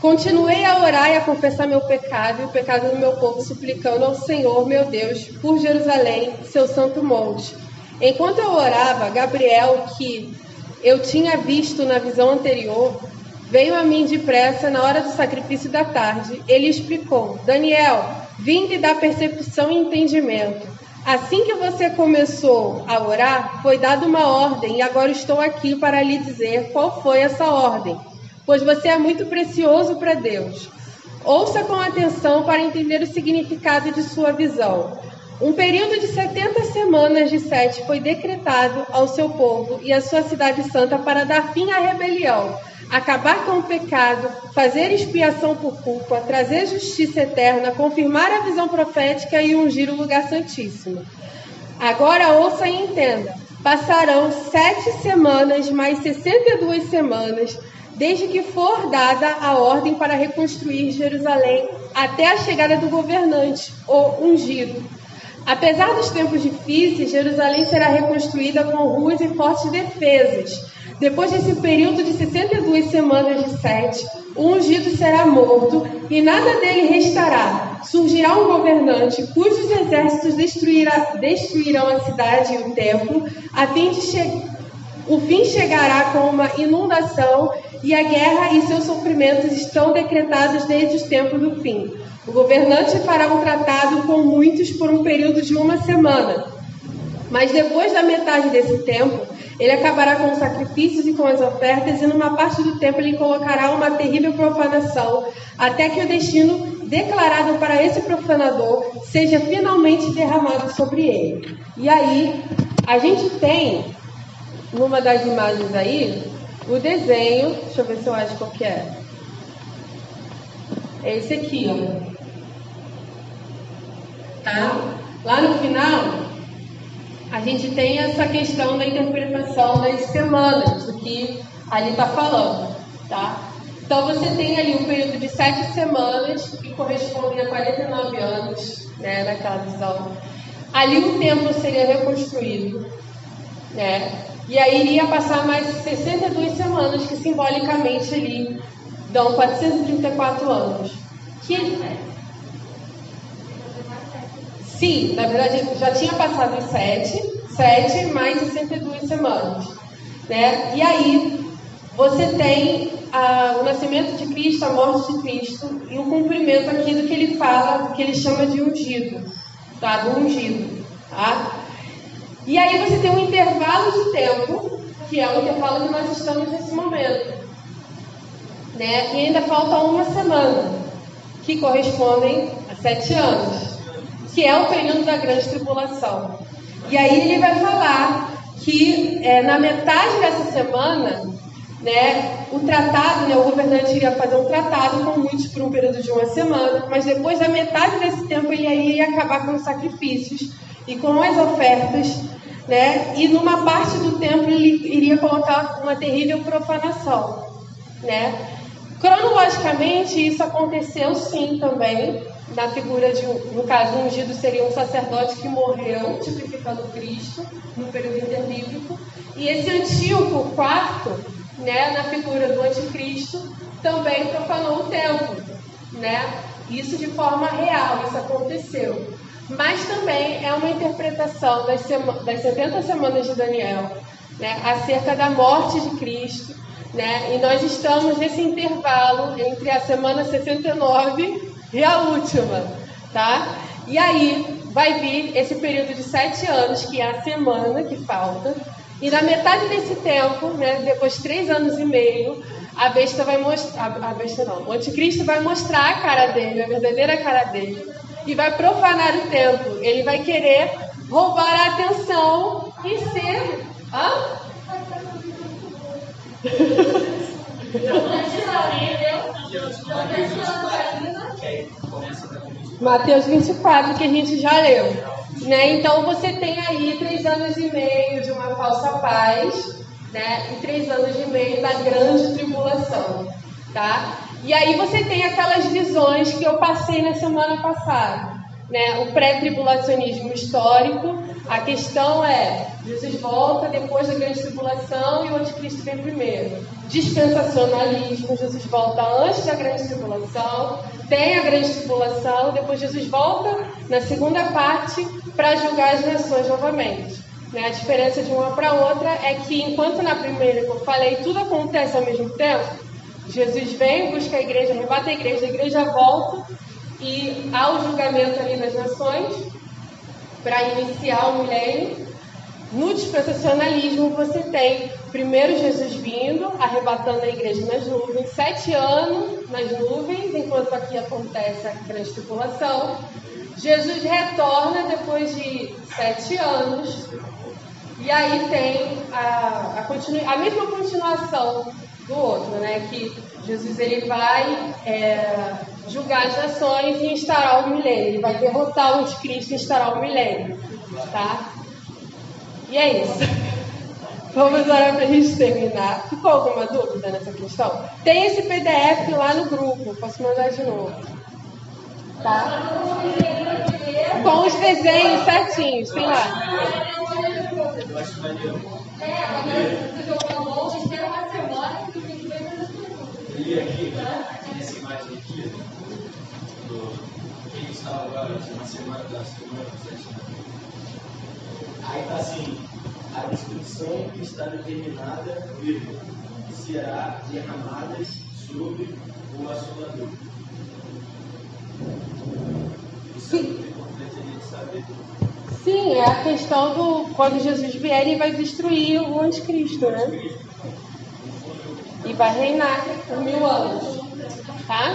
S1: Continuei a orar e a confessar meu pecado e o pecado do meu povo, suplicando ao Senhor, meu Deus, por Jerusalém, seu santo monte. Enquanto eu orava, Gabriel, que eu tinha visto na visão anterior, veio a mim depressa na hora do sacrifício da tarde. Ele explicou: Daniel, vim lhe dar percepção e entendimento. Assim que você começou a orar, foi dada uma ordem e agora estou aqui para lhe dizer qual foi essa ordem pois você é muito precioso para Deus. Ouça com atenção para entender o significado de sua visão. Um período de 70 semanas de sete foi decretado ao seu povo e à sua cidade santa para dar fim à rebelião, acabar com o pecado, fazer expiação por culpa, trazer justiça eterna, confirmar a visão profética e ungir o lugar santíssimo. Agora ouça e entenda. Passarão sete semanas mais 62 semanas desde que for dada a ordem para reconstruir Jerusalém até a chegada do governante, ou ungido. Apesar dos tempos difíceis, Jerusalém será reconstruída com ruas e fortes defesas. Depois desse período de 62 semanas de sete, o ungido será morto e nada dele restará. Surgirá um governante cujos exércitos destruirão a cidade e o templo, a fim de chegar o fim chegará com uma inundação e a guerra e seus sofrimentos estão decretados desde os tempos do fim. O governante fará um tratado com muitos por um período de uma semana. Mas depois da metade desse tempo, ele acabará com os sacrifícios e com as ofertas, e numa parte do tempo ele colocará uma terrível profanação, até que o destino declarado para esse profanador seja finalmente derramado sobre ele. E aí, a gente tem numa das imagens aí, o desenho, deixa eu ver se eu acho qual que é. É esse aqui, ó. Tá? Lá no final, a gente tem essa questão da interpretação das semanas, do que ali está falando, tá? Então você tem ali um período de sete semanas, que correspondem a 49 anos, né, naquela visão. Ali o templo seria reconstruído, né? E aí iria passar mais 62 semanas, que simbolicamente ali dão 434 anos. Que Sim, na verdade já tinha passado os 7, 7 mais 62 semanas. Né? E aí você tem o nascimento de Cristo, a morte de Cristo e o cumprimento aqui do que ele fala, do que ele chama de ungido, tá? Do ungido, tá? E aí você tem um intervalo de tempo, que é o intervalo que nós estamos nesse momento. Né? E ainda falta uma semana, que correspondem a sete anos, que é o período da grande tribulação. E aí ele vai falar que é, na metade dessa semana, né, o tratado, né, o governante iria fazer um tratado com muitos por um período de uma semana, mas depois da metade desse tempo ele ia acabar com os sacrifícios e com as ofertas né? E numa parte do templo ele iria colocar uma terrível profanação, né? Cronologicamente isso aconteceu sim também na figura de no caso um ungido seria um sacerdote que morreu tipificando Cristo no período interbíblico e esse Antíoco IV né, na figura do anticristo também profanou o templo, né? Isso de forma real, isso aconteceu mas também é uma interpretação das, das 70 semanas de Daniel, né, acerca da morte de Cristo, né, e nós estamos nesse intervalo entre a semana 69 e a última, tá? E aí vai vir esse período de sete anos, que é a semana que falta, e na metade desse tempo, né, depois de três anos e meio, a besta vai mostrar, a besta não, o anticristo vai mostrar a cara dele, a verdadeira cara dele, e vai profanar o templo. Ele vai querer roubar a atenção e ser. Hã? Mateus 24, que a gente já leu. Né? Então você tem aí três anos e meio de uma falsa paz, né? E três anos e meio da grande tribulação, tá? E aí você tem aquelas visões que eu passei na semana passada, né? O pré-tribulacionismo histórico. A questão é, Jesus volta depois da grande tribulação e o anticristo vem primeiro. Dispensacionalismo, Jesus volta antes da grande tribulação, tem a grande tribulação, depois Jesus volta na segunda parte para julgar as nações novamente. Né? A diferença de uma para outra é que enquanto na primeira que eu falei tudo acontece ao mesmo tempo, Jesus vem, busca a igreja, arrebata a igreja, a igreja volta e há o julgamento ali nas nações para iniciar o milênio. No dispensacionalismo, você tem primeiro Jesus vindo, arrebatando a igreja nas nuvens, sete anos nas nuvens, enquanto aqui acontece a grande tripulação. Jesus retorna depois de sete anos, e aí tem a, a, continu, a mesma continuação do outro, né? Que Jesus ele vai é, julgar as nações e instaurar o milênio. Ele vai derrotar o anticristo e instaurar o milênio, tá? E é isso. Vamos orar para a gente terminar. Ficou alguma dúvida nessa questão? Tem esse PDF lá no grupo, posso mandar de novo. Tá? Com os desenhos certinhos, tem lá.
S2: É, agora você jogou a bolsa, espera uma
S3: li aqui, nessa imagem aqui, do quem estava agora, uma semana da semana do sétimo. Aí está assim, a destruição que está determinada, vírgula, será derramada sobre o assolador. Isso é muito importante a gente saber.
S1: Sim, é a questão do quando Jesus vier, ele vai destruir o anticristo, né? E vai reinar por mil anos. Tá?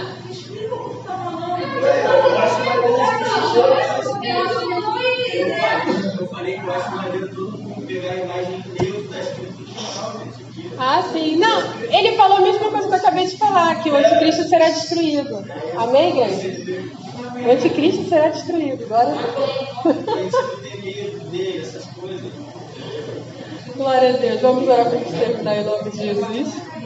S3: Eu que eu maneiro todo mundo pegar a imagem da no final, gente. Aqui,
S1: Ah, sim. Não, ele falou a mesma coisa que eu acabei de falar, que o anticristo será destruído. Amém, igreja? O anticristo será destruído. Glória a Deus.
S3: a gente não tem medo dele, essas coisas.
S1: Glória a Deus. Vamos orar para a gente terminar em nome de Jesus.